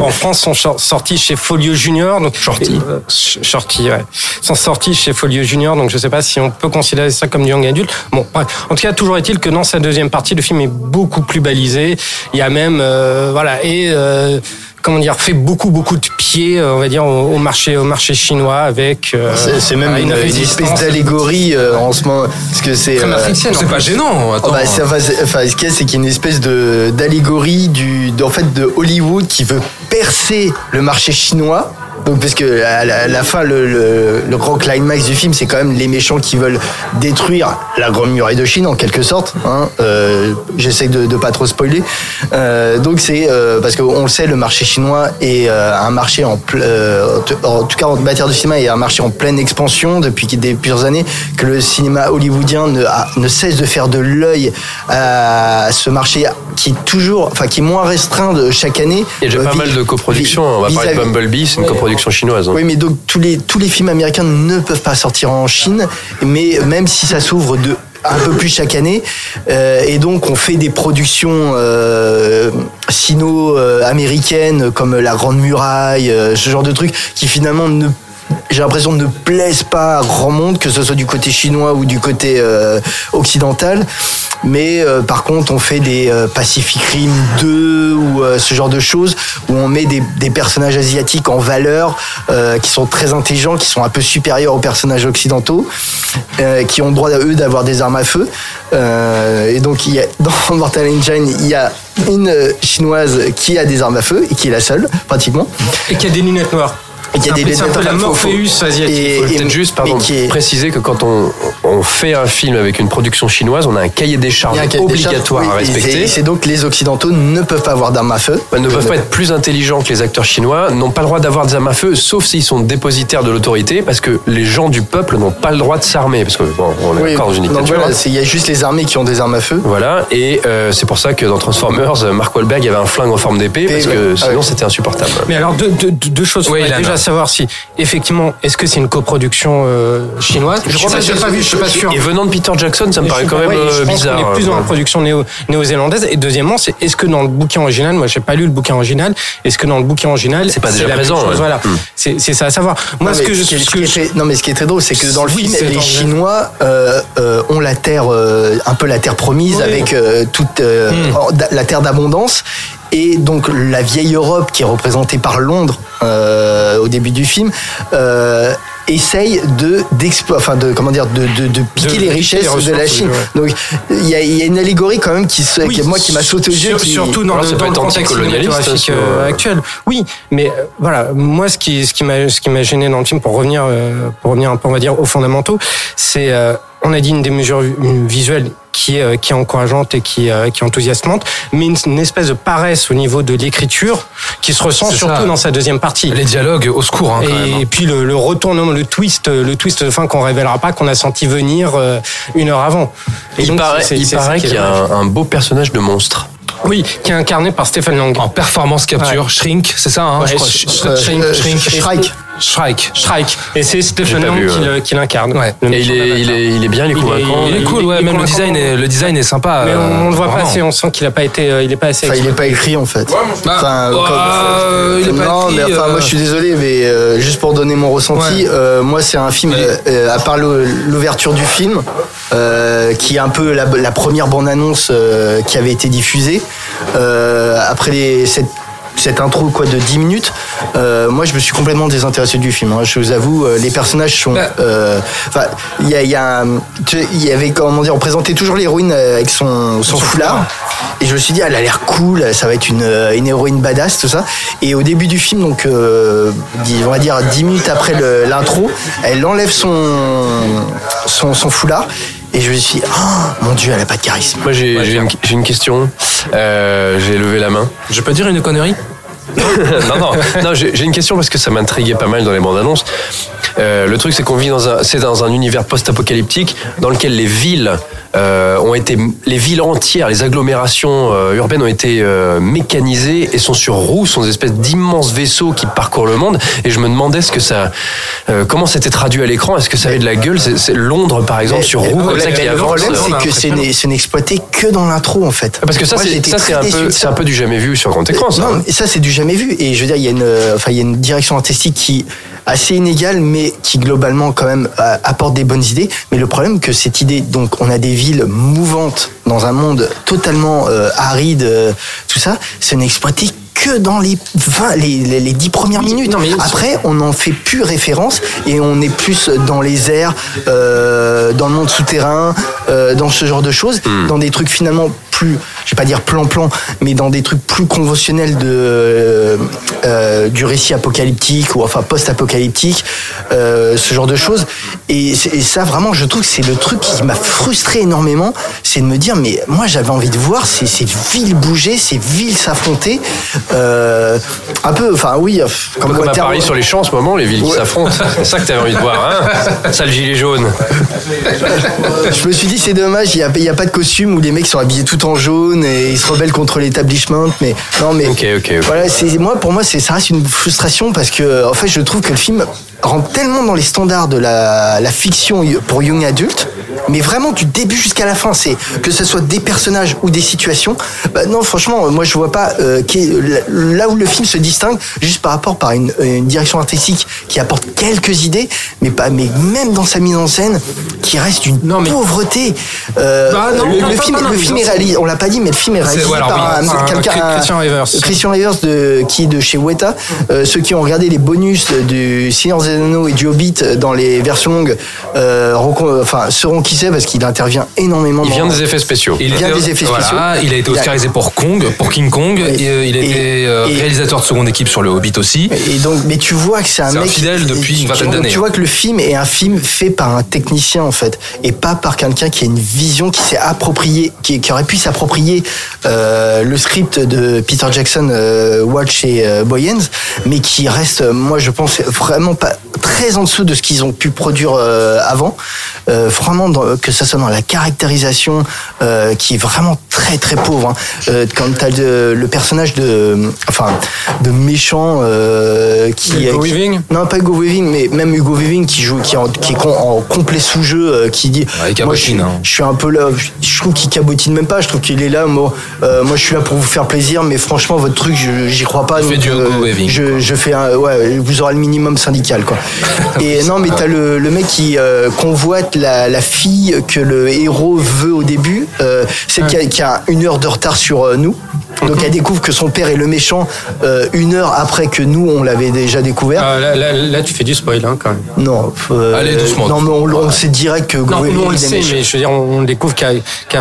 en France, sont sortis chez Folio Junior. Donc, Shorty. Shorty, ouais. Sont sortis chez Folio Junior. Donc, je sais pas si on peut considérer ça comme du young adulte. Bon, bref. En tout cas, toujours est-il que dans sa deuxième partie, le film est beaucoup plus balisé. Il y a même, euh, voilà, et euh, comment dire, fait beaucoup, beaucoup de pieds, euh, on va dire, au, au marché, au marché chinois avec. euh, C'est même une, espèce d'allégorie euh, en ce moment. Parce que c'est. Très euh, C'est pas gênant. Oh Attends. bah, enfin, ce qu'il y a, c'est qu'il y a une espèce de d'allégorie du, de- en fait, de Hollywood qui veut percer le marché chinois. Donc, parce que à la, à la fin, le, le, le grand climax du film, c'est quand même les méchants qui veulent détruire la grande muraille de Chine, en quelque sorte. Hein. Euh, J'essaie de, de pas trop spoiler. Euh, donc, c'est euh, parce qu'on le sait, le marché chinois est euh, un marché en, euh, en tout cas en matière de cinéma, est un marché en pleine expansion depuis des- plusieurs années. Que le cinéma hollywoodien ne, a- ne cesse de faire de l'œil à ce marché qui est toujours, enfin qui est moins restreint de chaque année. Il y a déjà Euh, pas mal de coproductions. On va parler de Bumblebee, c'est une coproduction chinoise. hein. Oui, mais donc tous les, films américains ne peuvent pas sortir en Chine, mais même si ça s'ouvre un peu plus chaque année, euh, et donc on fait des productions euh, sino-américaines comme La Grande Muraille, euh, ce genre de trucs qui finalement ne j'ai l'impression ne plaisent pas à grand monde, que ce soit du côté chinois ou du côté euh, occidental. Mais euh, par contre, on fait des euh, Pacific Rim 2 ou ce genre de choses où on met des, personnages asiatiques en valeur, qui sont très intelligents, qui sont un peu supérieurs aux personnages occidentaux, qui ont le droit à eux d'avoir des armes à feu. Et donc, dans Mortal Engine, il y a une chinoise qui a des armes à feu et qui est la seule, pratiquement. Et qui a des lunettes noires. Et qui a des C'est un peu la. Morpheus asiatique. Et- faut et- peut-être juste pardon, est- préciser que quand on, on fait un film avec une production chinoise, on a un cahier des charges Il y cahier des charges, obligatoire oui, à respecter. c'est- donc les Occidentaux ne peuvent pas avoir d'armes à feu. Ils ne peuvent pas être plus intelligents que les acteurs chinois, n'ont pas le droit d'avoir des armes à feu, sauf s'ils sont dépositaires de l'autorité, parce que les gens du peuple n'ont pas le droit de s'armer, parce que bon, on est Oui, encore dans une dictature. voilà, c'est- il y a juste les armées qui ont des armes à feu. Voilà, et euh, c'est pour ça que dans Transformers, Mark Wahlberg avait un flingue en forme d'épée, parce que sinon Ah ouais. c'était insupportable. Mais alors deux, deux, deux choses. Oui, Ilan. déjà savoir si effectivement est-ce que c'est une coproduction euh, chinoise? Je crois pas, j'ai pas vu, je suis pas sûr. Et venant de Peter Jackson, ça me paraît je- quand même ouais, je euh, pense bizarre. qu'on est plus dans la euh, production néo- néo-zélandaise. Et deuxièmement, c'est est-ce que dans le bouquin original, moi j'ai pas lu le bouquin original, est-ce que dans le bouquin original, C'est pas déjà la présent, ouais. Voilà, Hmm. c'est c'est ça à savoir. Moi, Non, ce mais que je, qui est- ce ce que qui est je- très- non, mais ce qui est très drôle, c'est que dans le Oui, film, les Chinois euh, euh, ont la terre, un peu la terre promise, avec toute da- la terre d'abondance. Et donc la vieille Europe, qui est représentée par Londres euh, au début du film, euh, essaye de d'explo- enfin de comment dire, de, de, de piquer De les richesses les de la Chine. oui, Donc il y a, il y a une allégorie quand même qui, se- Oui, qui- moi qui m'a sauté aux yeux. sur- qui- surtout dans Alors, le, dans le contexte sur- euh, actuel. Oui, mais euh, voilà, moi ce qui ce qui m'a ce qui m'a gêné dans le film pour revenir euh, pour revenir un peu on va dire aux fondamentaux, c'est euh, on a dit une des mesures vi- visuelles qui est euh, qui est encourageante et qui euh, qui est enthousiasmante, mais une, une espèce de paresse au niveau de l'écriture qui se ressent surtout ça. dans sa deuxième partie. Les dialogues, au secours, hein, quand et, même. hein. puis le, le retournement, le twist, le twist de fin qu'on révélera pas, qu'on a senti venir euh, une heure avant. Et Il donc, paraît, qu'il y a un beau personnage de monstre. Oui, qui est incarné par Stephen Lang. En performance capture, Ouais. Shrink, c'est ça, hein, Ouais, je crois. Sh- Sh- euh, Shrink, euh, Shrink, Shrike. Shrike. Strike. Et c'est Stephen Lang vu, qui, l'incarne. Ouais. Et il est, il, est, il est bien, il est Il est- convaincant. Il est cool, ouais, il même le design, est, le design est sympa. Mais euh, on, on le voit pas assez, on sent qu'il a pas été, euh, il est pas assez. Enfin, il n'est pas écrit en fait. Bah, Enfin, euh, comme- il est pas non, écrit, mais enfin, euh, moi je suis désolé, mais euh, juste pour donner mon ressenti, Ouais. euh, moi c'est un film, euh, euh, à part l'ouverture du film, euh, qui est un peu la, première bande-annonce euh, qui avait été diffusée, euh, après les, cette cette intro quoi de 10 minutes, euh, moi je me suis complètement désintéressé du film. hein. Je vous avoue, euh, les personnages sont, Bah. euh, enfin, il y a, il y a y avait comment dire, on présentait toujours l'héroïne euh, avec son, son foulard, et je me suis dit, elle a l'air cool, ça va être une, une héroïne badass, tout ça. Et au début du film, donc, euh, on va dire 10 minutes après l'intro, elle enlève son, son, son foulard. Et je me suis dit, oh, mon Dieu, elle a pas de charisme. Moi, j'ai j'ai une, j'ai une question. Euh, j'ai levé la main. Je peux dire une connerie? non, non, non j'ai une question parce que ça m'intriguait pas mal dans les bandes annonces. Euh, le truc, c'est qu'on vit dans un, c'est dans un univers post-apocalyptique dans lequel les villes euh, ont été, les villes entières, les agglomérations euh, urbaines ont été euh, mécanisées et sont sur roues, sont des espèces d'immenses vaisseaux qui parcourent le monde. Et je me demandais ce que ça, euh, comment c'était traduit à l'écran? Est-ce que ça avait de la gueule? C'est Londres, par exemple, sur roue comme ça qui le problème, c'est que c'est n'est- c'est n'exploité que dans l'intro, en fait. Parce que ça, c'est un peu, c'est un peu du jamais vu sur grand écran. Ça. Non, mais ça c'est du jamais vu. Et je veux dire, il y a une, euh, enfin, il y a une direction artistique qui assez inégale, mais qui globalement quand même apporte des bonnes idées. Mais le problème que cette idée, donc, on a des villes mouvantes dans un monde totalement euh, aride, euh, tout ça, c'est n'exploité que dans les 20, les, les, les 10 premières minutes. non, mais- Après, on n'en fait plus référence et on est plus dans les airs, euh, dans le monde souterrain, euh, dans ce genre de choses, dans des trucs finalement plus, je vais pas dire plan-plan, mais dans des trucs plus conventionnels de, euh, du récit apocalyptique ou enfin post-apocalyptique, euh, ce genre de choses. Et, ça, vraiment, je trouve que c'est le truc qui m'a frustré énormément, c'est de me dire, mais moi j'avais envie de voir ces, ces villes bouger, ces villes s'affronter, euh, un peu, enfin oui, Un peu comme à Paris sur les champs en ce moment, les villes qui s'affrontent. C'est ça que t'avais envie de voir, hein Ça, le gilet jaune. Je me suis dit, c'est dommage, il n'y a, pas de costume où les mecs sont habillés tout en jaune et il se rebelle contre l'établissement. Mais non, mais Ok, ok. ok. voilà, c'est moi pour moi ça reste une frustration parce que en fait je trouve que le film rentre tellement dans les standards de la, la fiction pour young adulte, mais vraiment du début jusqu'à la fin, c'est que ce soit des personnages ou des situations. Bah non, franchement, moi je vois pas euh, là où le film se distingue juste par rapport par une, une direction artistique qui apporte quelques idées, mais pas, mais même dans sa mise en scène, qui reste une pauvreté. Euh, Bah non, le, non, le pas- film, le film est réalisé, on l'a pas dit, mais le film est réalisé ouais, alors par oui, un- un- Christian Rivers. Christian Rivers de, qui est de chez Weta. Euh, ceux qui ont regardé les bonus du Seigneur des Anneaux et du Hobbit dans les versions longues euh, enfin, sauront qui c'est parce qu'il intervient énormément. Il dans- vient des effets spéciaux. Il vient des effets voilà, spéciaux. Il a été oscarisé pour Kong, pour King Kong. et, euh, il a été euh, réalisateur de seconde équipe sur le Hobbit aussi. Et donc, mais tu vois que c'est un C'est un mec fidèle depuis une vingtaine d'années. Tu vois que le film est un film fait par un technicien en fait, et pas par quelqu'un qui a une vision, qui s'est approprié, qui, qui aurait pu s'approprier euh, le script de Peter Jackson, euh, Watch et Boyens, mais qui reste, moi je pense vraiment pas très en dessous de ce qu'ils ont pu produire avant. Vraiment, dans- que ça soit dans la caractérisation, qui est vraiment très très pauvre. hein. Quand t'as le personnage de, enfin, de méchant euh, qui Hugo qui- Weaving non pas Hugo Weaving, mais même Hugo Weaving qui joue, qui est en, qui est con- en complet sous-jeu, euh, qui dit, il moi je, hein. je suis un peu là, je, je trouve qu'il cabotine même pas, je trouve qu'il est là, moi, euh, moi je suis là pour vous faire plaisir, mais franchement votre truc, je- j'y crois pas. Fait donc, du Hugo Weaving, Je, je fais un, ouais, vous aurez le minimum syndical quoi. Et non mais t'as le, le mec qui euh, convoite la, la fille que le héros veut au début, euh, c'est qui, a, a une heure de retard sur euh, nous. Donc elle découvre que son père est le méchant euh, une heure après que nous on l'avait déjà découvert. Ah, là, là, là, tu fais du spoil hein, quand même. Non. euh, Allez, doucement. Non, mais on, on sait direct que Non, nous on le sait, mais je veux dire, on, on découvre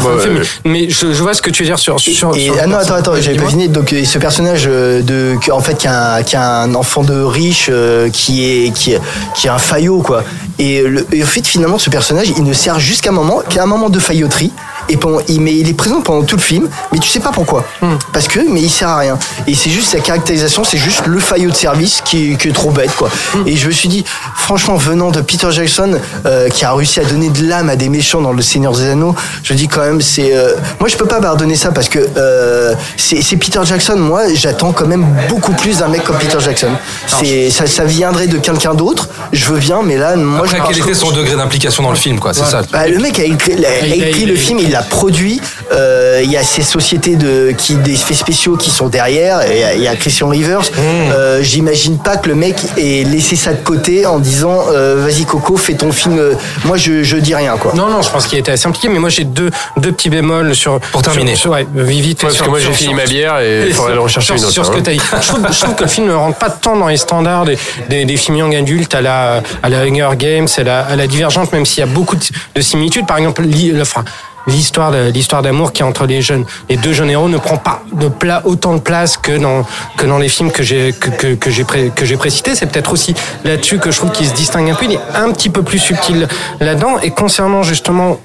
fin de Ouais, film. Mais je, je vois ce que tu veux dire sur. sur, Et, sur- ah non, attends, attends, j'avais pas fini. Donc, euh, ce personnage euh, de, qui, en fait, qui a, un, qui a un enfant de riche, euh, qui est, qui, est- qui est un faillot, quoi. Et, le, et en fait, finalement, ce personnage, il ne sert jusqu'à un moment, qu'à un moment de failloterie. Et pendant, il, mais il est présent pendant tout le film, mais tu sais pas pourquoi. Hmm. Parce que, mais il sert à rien. Et c'est juste sa caractérisation, c'est juste le faillot de service qui, est- qui est trop bête, quoi. Hmm. Et je me suis dit, franchement, venant de Peter Jackson, euh, qui a réussi à donner de l'âme à des méchants dans Le Seigneur des Anneaux, je dis quand même, c'est. euh, moi, je peux pas pardonner ça parce que euh, c'est c'est Peter Jackson. Moi, j'attends quand même beaucoup plus d'un mec comme Peter Jackson. C'est ça, ça viendrait de quelqu'un d'autre. Je veux bien, mais là, moi, Après, je quel était son degré d'implication dans le film, quoi C'est ça. bah, le mec a écrit, il a- Il écrit il- le film, il l'a produit. Euh, Il y a ces sociétés de qui des effets spéciaux qui sont derrière. et Il y a, il y a Christian Rivers. Euh, J'imagine pas que le mec ait laissé ça de côté en disant euh, vas-y Coco, fais ton film. Moi, je, je dis rien quoi. Non, non, je pense qu'il était assez impliqué, mais moi j'ai deux, deux petits bémols sur. Pour terminer. sur- sur- ouais, vite Ouais, parce sur- que moi, j'ai fini ma bière et il faudrait en rechercher sur- une autre, Sur ce hein. que t'as dit. Je trouve, je trouve que le film ne rentre pas tant dans les standards des, des, des films young adultes à la, à la Hunger Games, à la, à la Divergente, même s'il y a beaucoup de, de similitudes. Par exemple, li- le- enfin, l'histoire l'histoire d'amour qui est entre les jeunes. Les deux jeunes héros ne prend pas de pla, autant de place que dans que dans les films que j'ai que, que, que j'ai pré- que j'ai précités. C'est peut-être aussi là-dessus que je trouve qu'il se distingue un peu. Il est un petit peu plus subtil là-dedans. Et concernant justement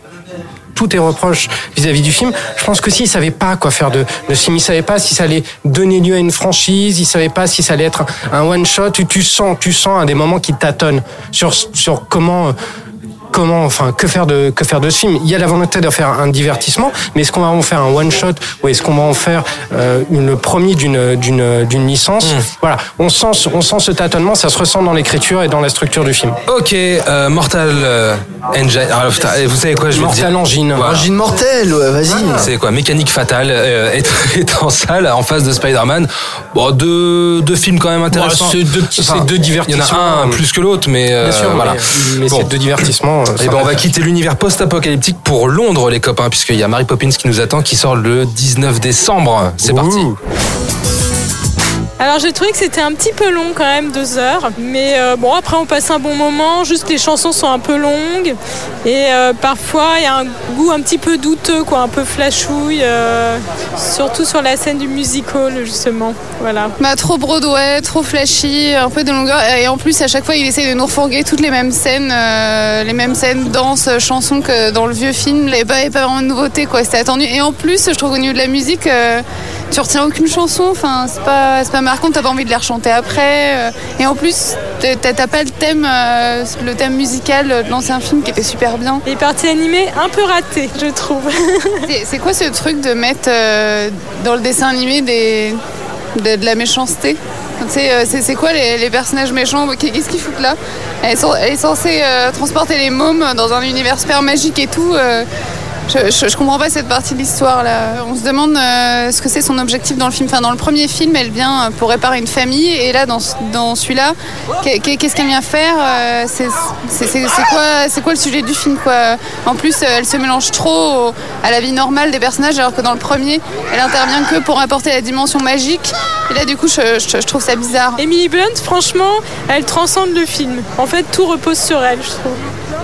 tous tes reproches vis-à-vis du film, je pense que s'il savait pas quoi faire de, de film, il savait pas si ça allait donner lieu à une franchise, il savait pas si ça allait être un one shot, tu, tu sens, tu sens à des moments qui tâtonnent sur, sur comment, euh, comment, enfin, que faire de, que faire de ce film. Il y a la volonté de faire un divertissement, mais est-ce qu'on va en faire un one shot ou est-ce qu'on va en faire euh, une, le premier d'une, d'une, d'une licence? Voilà. On sent, ce- on sent ce tâtonnement, ça se ressent dans l'écriture et dans la structure du film. Ok, euh, Mortal euh, Engine. Alors, putain, vous savez quoi, je vais Mortal. Engine. Voilà. Angine mortelle, ouais, vas-y. C'est quoi Mécanique fatale est, est en salle en face de Spider-Man. Bon, deux, deux films quand même intéressants. c'est deux deux Il y en divertissements. a un plus que l'autre, mais euh, Bien sûr, voilà. mais, mais Bon. c'est de divertissement. Euh, Et ça ben on va va. quitter l'univers post-apocalyptique pour Londres, les copains, puisqu'il y a Mary Poppins qui nous attend, qui sort le 19 décembre. C'est parti. Alors j'ai trouvé que c'était un petit peu long quand même, deux heures. Mais euh, bon, après on passe un bon moment, juste les chansons sont un peu longues. Et euh, parfois il y a un goût un petit peu douteux, quoi, un peu flashouille. euh, surtout sur la scène du musical, justement. Voilà. Bah, trop Broadway, trop flashy, un peu de longueur. Et en plus, à chaque fois, il essaie de nous refourguer toutes les mêmes scènes, les mêmes scènes, danse, chansons que dans le vieux film. Avait pas, il pas vraiment de nouveauté, quoi. C'était attendu. Et en plus, je trouve qu'au niveau de la musique, tu retiens aucune chanson. Enfin, c'est pas, pas marquant. T'as pas envie de les rechanter après. euh. Et en plus, t'as pas le thème, euh, le thème musical de l'ancien film qui était super bien. Les parties animées un peu ratées, je trouve. C'est- quoi ce truc de mettre euh, dans le dessin animé des, de, de la méchanceté? C'est quoi les, les personnages méchants? Qu'est-ce qu'ils foutent là? Elle est, cen- elle est censée euh, transporter les mômes dans un univers super magique et tout. euh, je, comprends pas cette partie de l'histoire là. On se demande euh, ce que c'est son objectif dans le film. Dans le premier film, elle vient pour réparer une famille et là, dans, dans celui-là, qu'est- qu'est- qu'est-ce qu'elle vient faire Euh, C'est quoi, le sujet du film En plus, euh, elle se mélange trop à la vie normale des personnages alors que dans le premier, elle intervient que pour apporter la dimension magique. Et là, du coup, je, je- je trouve ça bizarre. Emily Blunt, franchement, elle transcende le film. En fait, tout repose sur elle, je trouve.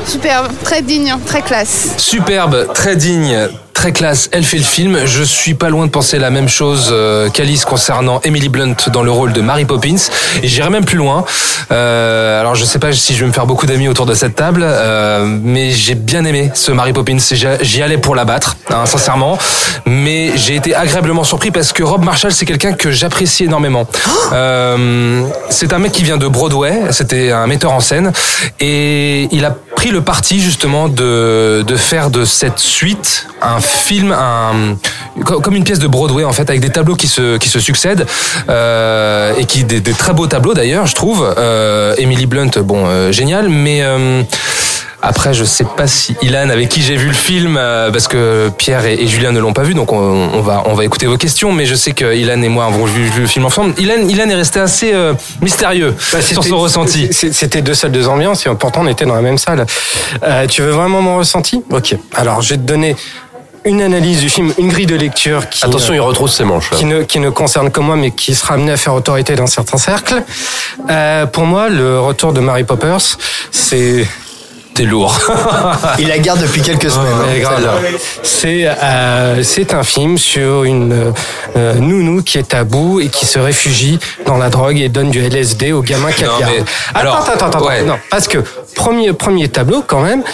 Superbe, très digne, très classe. Superbe, très digne, très classe. Elle fait le film. Je suis pas loin de penser la même chose euh, qu'Alice concernant Emily Blunt dans le rôle de Mary Poppins. Et j'irai même plus loin. Euh, alors je sais pas si je vais me faire beaucoup d'amis autour de cette table, euh, mais j'ai bien aimé ce Mary Poppins. J'y allais pour la battre, hein, sincèrement. Mais j'ai été agréablement surpris parce que Rob Marshall, c'est quelqu'un que j'apprécie énormément. Euh, c'est un mec qui vient de Broadway. C'était un metteur en scène et il a pris le parti justement de, de faire de cette suite un film, un, co- comme une pièce de Broadway en fait, avec des tableaux qui se, qui se succèdent euh, et qui des, des très beaux tableaux d'ailleurs, je trouve. Euh, Emily Blunt, bon, euh, génial, mais euh, après, je sais pas si Ilan, avec qui j'ai vu le film, euh, parce que Pierre et, et Julien ne l'ont pas vu, donc on, on va on va écouter vos questions. Mais je sais que Ilan et moi avons vu, vu le film ensemble. Ilan, Ilan est resté assez euh, mystérieux sur son ressenti. C'était deux salles, deux ambiances, et pourtant on était dans la même salle. Euh, tu veux vraiment mon ressenti? Ok. Alors, je vais te donner une analyse du film, une grille de lecture qui. Attention, il retrousse ses manches. là. Qui ne, qui ne concerne que moi, mais qui sera amené à faire autorité dans certains cercles. Euh, pour moi, le retour de Mary Poppers, c'est. T'es lourd. Il la garde depuis quelques semaines. hein, Ouais. C'est euh, c'est un film sur une euh, nounou qui est à bout et qui se réfugie dans la drogue et donne du LSD aux gamins qu'elle Non, garde. mais- Attends, alors, attends, attends, ouais. non, parce que premier premier tableau quand même.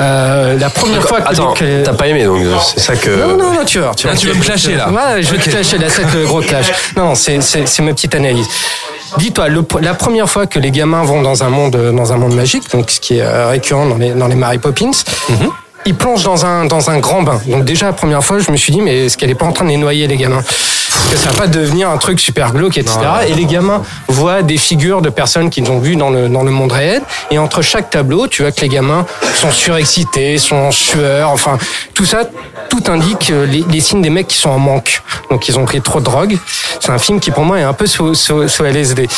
Euh, la première fois que Attends, que- t'as pas aimé donc c'est ça que. non, non, non, tu vas voir. Ah, tu veux me clasher, là Ouais, je vais te clasher, là, c'est le gros clash. Non, non, c'est, c'est, c'est ma petite analyse. Dis-toi, la première fois que les gamins vont dans un monde, dans un monde magique, donc ce qui est euh, récurrent dans les, dans les Mary Poppins, Mhm. Ils plongent dans un, dans un grand bain. Donc déjà, la première fois, je me suis dit, mais est-ce qu'elle est pas en train de les noyer, les gamins? Parce que ça va pas devenir un truc super glauque, etc. Et les gamins voient des figures de personnes qu'ils ont vues dans le, dans le monde réel. Et entre chaque tableau, tu vois que les gamins sont surexcités, sont en sueur, enfin, tout ça, tout indique euh, les, les signes des mecs qui sont en manque. Donc ils ont pris trop de drogue. C'est un film qui pour moi est un peu sous, sous, sous LSD.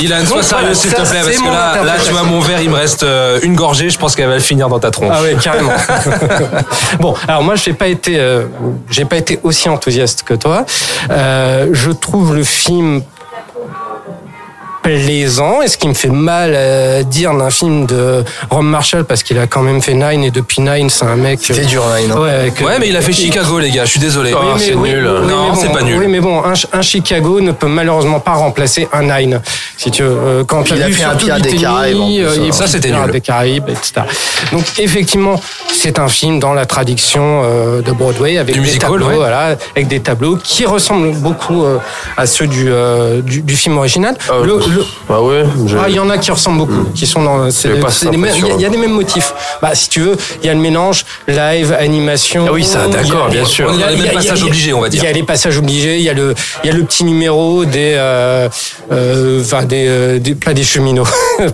Ilan, sois sérieux s'il te plaît, parce que là, là, tu vois, mon verre, il me reste euh, une gorgée, je pense qu'elle va le finir dans ta tronche. Ah ouais, carrément. bon, alors moi, j'ai pas été, euh, j'ai pas été aussi enthousiaste que toi. Euh, je trouve le film plaisant. Et ce qui me fait mal à dire d'un film de Rom Marshall, parce qu'il a quand même fait Nine, et depuis Nine, c'est un mec... C'était dur, Nine, hein. Ouais, que- Ouais, mais il a fait Chicago, les gars, je suis désolé. Oui, mais- c'est oui, nul. oui, non, bon, c'est pas nul. Oui, mais bon, un, un Chicago ne peut malheureusement pas remplacer un Nine. Si tu veux, euh, quand il a fait un Pirate des Caraïbes, euh, hein. Ça, c'était nul. des Caraïbes, etc. Donc effectivement, c'est un film dans la tradition euh, de Broadway avec Du des musical, tableaux, ouais. voilà, avec des tableaux qui ressemblent beaucoup euh, à ceux du, du, du film original. Le- le- Ah ouais. je- ah, il y en a qui ressemblent beaucoup, qui sont dans. les mêmes- Il y, a- y les mêmes motifs. Bah, si tu veux, il y a le mélange live, animation. Ah oui, ça, d'accord, bien sûr. Les il y a- mêmes y a- passages obligés, on va dire. Il y a les passages obligés, il y a le, il y a le petit numéro des, euh, euh, enfin des, euh, des- pas des cheminots,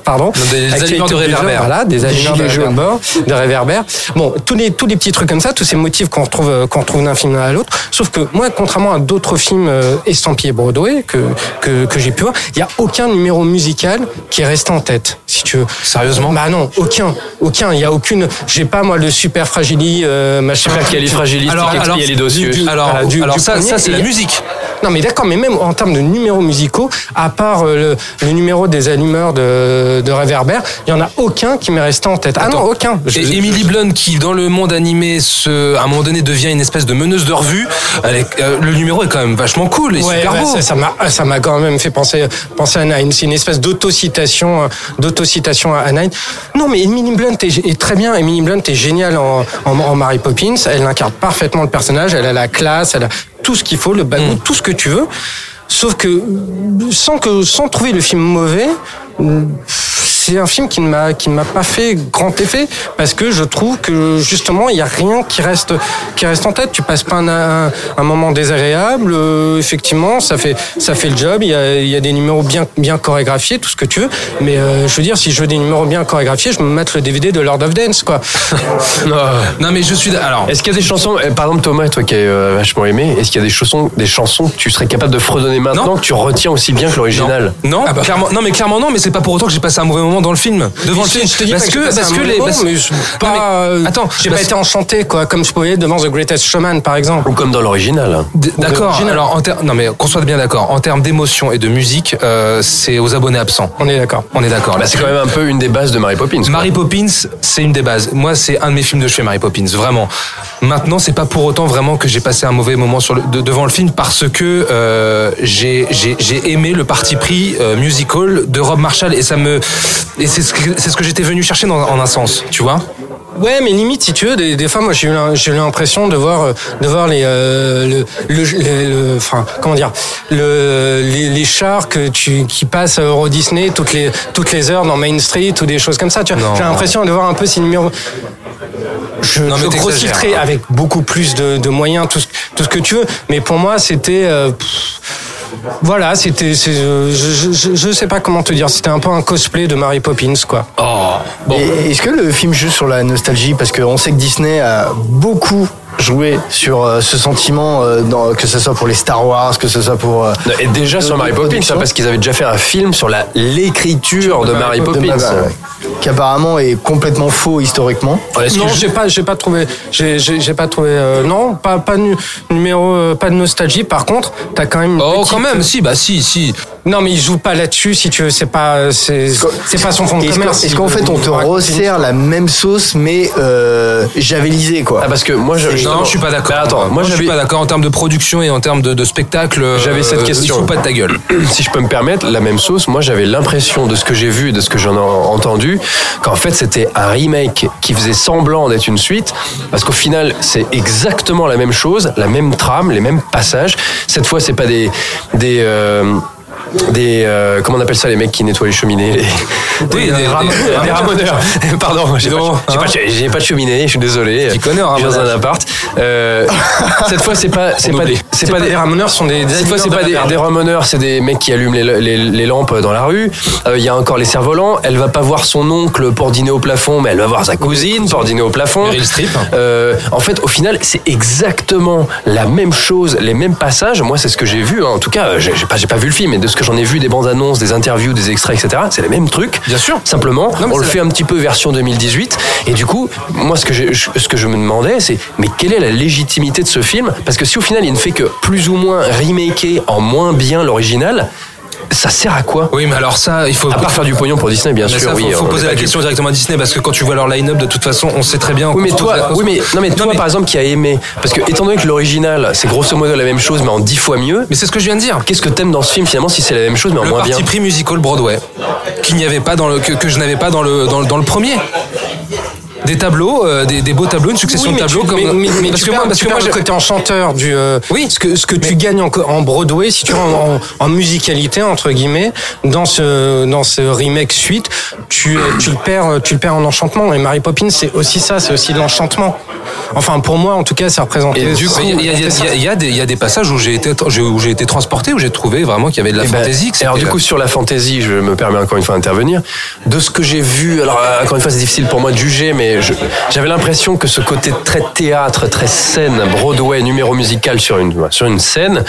pardon. des allumeurs de obligée, réverbères. Voilà, des allumeurs de réverbères, de réverbères. Bon, tous les, tous les petits trucs comme ça, tous ces motifs qu'on retrouve, euh, qu'on retrouve d'un film à l'autre. Sauf que moi, contrairement à d'autres films euh, estampillés Broadway que, que, que j'ai pu voir, il y a aucun numéro musical qui est resté en tête, si tu veux. Sérieusement Bah non, aucun, aucun. Il y a aucune. J'ai pas moi le super fragili, euh, machin. Super califragilistique, Alors, alors, expialidocieux. du- alors, Voilà, du- alors du ça, ça c'est la musique. Non mais d'accord, mais même en termes de numéros musicaux, à part euh, le, le numéro des allumeurs de, de réverbères, il y en a aucun qui m'est resté en tête. Ah non, aucun. Je- Et Emily Blunt, qui dans le monde animé, se, à un moment donné, devient une espèce de meneuse de revue, elle est- euh, le numéro est quand même vachement cool et Ouais, super ouais, beau. ça- ça m'a ça m'a quand même fait penser penser à Nine c'est une espèce d'autocitation euh, d'autocitation à Nine non mais Emily Blunt est, est très bien Emily Blunt est géniale en, en, en Mary Poppins elle incarne parfaitement le personnage elle a la classe elle a tout ce qu'il faut, le bagou, tout ce que tu veux. Sauf que sans que sans trouver le film mauvais, c'est un film qui ne m'a qui ne m'a pas fait grand effet parce que je trouve que justement il y a rien qui reste qui reste en tête. Tu passes pas un, un, un moment désagréable. euh, effectivement, ça fait ça fait le job. Il y a, il y a des numéros bien bien chorégraphiés, tout ce que tu veux. Mais euh, je veux dire, si je veux des numéros bien chorégraphiés, je me mets le DVD de Lord of Dance quoi. non mais je suis alors. Est-ce qu'il y a des chansons, euh, par exemple Thomas, toi qui as euh, vachement aimé, est-ce qu'il y a des chansons, des chansons que tu serais capable de fredonner maintenant que tu retiens aussi bien que l'original? Non, clairement, non, mais clairement non, mais c'est pas pour autant que j'ai passé un mauvais moment dans le film, devant le film, je te dis parce que passé parce que les, moment, parce- mais je- Non, mais- pas, attends, j'ai parce- pas été enchanté quoi, comme je pouvais devant The Greatest Showman par exemple. Ou comme dans l'original. D'accord. Original. Alors, en ter- non mais qu'on soit bien d'accord. En termes d'émotion et de musique, euh, c'est aux abonnés absents. On est d'accord. On est d'accord. Bah, c'est quand même un peu une des bases de Mary Poppins. quoi. Mary Poppins, c'est une des bases. Moi, c'est un de mes films de chevet, Mary Poppins, vraiment. Maintenant, c'est pas pour autant vraiment que j'ai passé un mauvais moment sur le, de- devant le film parce que euh, j'ai aimé le parti pris euh, musical de Rob Marshall et ça me et c'est ce que c'est ce que j'étais venu chercher dans, en un sens, tu vois. Ouais, mais limite, si tu veux, des, des fois, moi, j'ai eu, l'impression de voir, de voir les, euh, le, le, le- le- enfin, comment dire, le, les, les chars que tu, qui passent à Euro Disney toutes les, toutes les heures dans Main Street ou des choses comme ça. Tu vois, j'ai l'impression de voir un peu ces numéros. Je, Non, je grossisserai avec beaucoup plus de, de moyens, tout ce, tout ce que tu veux. Mais pour moi, c'était. euh, voilà, c'était. euh, Je, je, je sais pas comment te dire. C'était un peu un cosplay de Mary Poppins, quoi. Oh, bon. Est-ce que le film joue sur la nostalgie? Parce qu'on sait que Disney a beaucoup joué sur euh, ce sentiment, euh, dans- que ce soit pour les Star Wars, que ce soit pour... euh, Et déjà sur Mary Poppins, ça, parce qu'ils avaient déjà fait un film sur la l'écriture de Mary de Poppins. Mary- ouais. Qui apparemment est complètement faux historiquement. non, j'ai pas, j'ai pas trouvé, j'ai, pas trouvé, euh, non, pas, pas nu- numéro, euh, pas de nostalgie. Par contre, t'as quand même. une Oh, petite- quand même, si, bah si, si. Non, mais il joue pas là-dessus. Si tu veux, c'est pas, c'est, c'est pas son fond de Est-ce qu'en- commerce. est-ce qu'en fait on te resserre la même sauce mais euh, javelisée quoi Ah, parce que moi, je, Non, je suis pas d'accord. Bah, attends, moi, je suis pas d'accord en termes de production et en termes de, de spectacle. euh, J'avais cette question. Il faut pas de ta gueule. Si je peux me permettre, la même sauce, moi j'avais l'impression de ce que j'ai vu et de ce que j'en ai entendu, qu'en fait c'était un remake qui faisait semblant d'être une suite, parce qu'au final c'est exactement la même chose, la même trame, les mêmes passages. Cette fois c'est pas des... des euh, des euh, comment on appelle ça les mecs qui nettoient les cheminées les, des, des- ram- des- des ramoneurs pardon j'ai pas, pas, hein. j'ai pas de cheminée je suis désolé Tu connais un dans un appart Euh, cette fois c'est pas c'est pas c'est pas pas des ramoneurs, sont des. cette fois, c'est pas des, des ramoneurs, c'est des mecs qui allument les, les- les lampes dans la rue. Euh, Il y a encore les cerfs-volants. Elle va pas voir son oncle pour dîner au plafond, mais elle va voir sa cousine pour dîner au plafond. Meryl Streep. Euh, en fait, au final, c'est exactement la même chose, les mêmes passages. Moi, c'est ce que j'ai vu. hein. En tout cas, j'ai j'ai pas, j'ai pas vu le film, mais de ce que j'en ai vu, des bandes annonces, des interviews, des extraits, etc. C'est les mêmes trucs. Bien sûr. Simplement, Non, on le fait un petit peu version 2018. Et du coup, moi, ce que, j'ai- ce que je me demandais, c'est mais quelle est la légitimité de ce film? Parce que si au final, il ne fait que plus ou moins remaker en moins bien l'original, ça sert à quoi Oui, mais alors ça, il faut. À part faire du pognon pour Disney, bien Mais sûr. ça, oui, faut, faut poser la question directement à Disney parce que quand tu vois leur line-up, de toute façon, on sait très bien. Oui mais toi, oui mais non mais toi par exemple qui a aimé, parce que étant donné que l'original c'est grosso modo la même chose mais en dix fois mieux. Mais c'est ce que je viens de dire. Qu'est-ce que t'aimes dans ce film finalement si c'est la même chose mais en Le moins parti bien pris musical Broadway, qu'il n'y avait pas dans le, que, que je n'avais pas dans le, dans, le- dans le premier. Des tableaux, euh, des, des beaux tableaux, une succession Oui, de tableaux tu, comme. mais, mais- mais parce tu que moi, parce tu que moi, le côté enchanteur du. euh, Oui. Ce que ce que tu gagnes en, en Broadway, si tu veux, en, en- en musicalité entre guillemets, dans ce dans ce remake suite, tu tu le perds tu le perds en enchantement. Et Mary Poppins, c'est aussi ça, c'est aussi de l'enchantement. Enfin, pour moi, en tout cas, ça représentait. Et du coup, il y, a- des- il y a des passages où j'ai été, où j'ai été transporté, où j'ai trouvé vraiment qu'il y avait de la Eh ben, fantaisie. alors du coup sur la fantaisie, je me permets encore une fois d'intervenir. De ce que j'ai vu, alors euh, encore une fois c'est difficile pour moi de juger, mais j'avais l'impression que ce côté très théâtre, très scène, Broadway, numéro musical sur une sur une scène,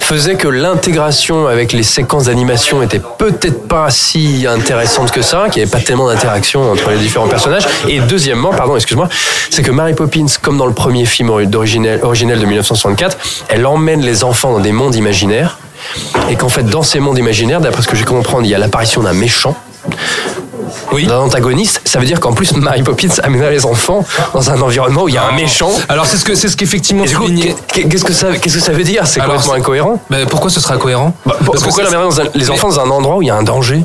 faisait que l'intégration avec les séquences d'animation était peut-être pas si intéressante que ça, qu'il n'y avait pas tellement d'interaction entre les différents personnages. Et deuxièmement, pardon, excuse-moi, c'est que Mary Poppins, comme dans le premier film d'originel originel de 1964, elle emmène les enfants dans des mondes imaginaires et qu'en fait dans ces mondes imaginaires, d'après ce que j'ai compris, il y a l'apparition d'un méchant. D'un antagoniste, ça veut dire qu'en plus Mary Poppins amène les enfants dans un environnement où il y a un méchant. Alors c'est ce que c'est ce qu'effectivement qu'est- qu'est-ce que ça qu'est-ce que ça veut dire? C'est complètement incohérent. Mais pourquoi ce sera cohérent? Bah, pour- Parce que pourquoi ça- l'amener dans un- les enfants dans un endroit où il y a un danger?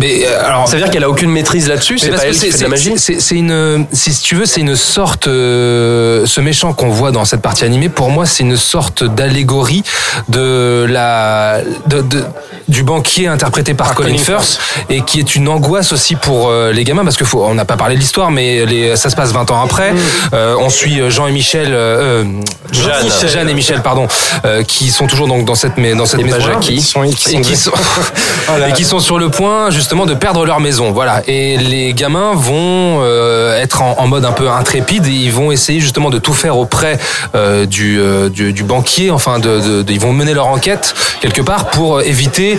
Mais euh, alors, Ça veut dire qu'elle a aucune maîtrise là-dessus. C'est pas elle qui fait de la magie. c'est- une, si tu veux, c'est une sorte, euh, ce méchant qu'on voit dans cette partie animée, pour moi, c'est une sorte d'allégorie de la, de, de- du banquier interprété par Colin Colin Firth et qui est une angoisse aussi pour euh, les gamins parce que faut, on n'a pas parlé de l'histoire, mais les, ça se passe 20 ans après. Euh, on suit Jean et Michel, euh, euh, Jeanne. Michel- Jeanne et Michel, pardon, euh, qui sont toujours donc dans cette, mais- dans cette Et maison. Jackie. Qui sont- et qui sont, et qui sont sur le point justement de perdre leur maison. Voilà. Et les gamins vont euh, être en, en mode un peu intrépide et ils vont essayer justement de tout faire auprès euh, du, euh, du, du banquier. Enfin, de, de- de- ils vont mener leur enquête quelque part pour éviter.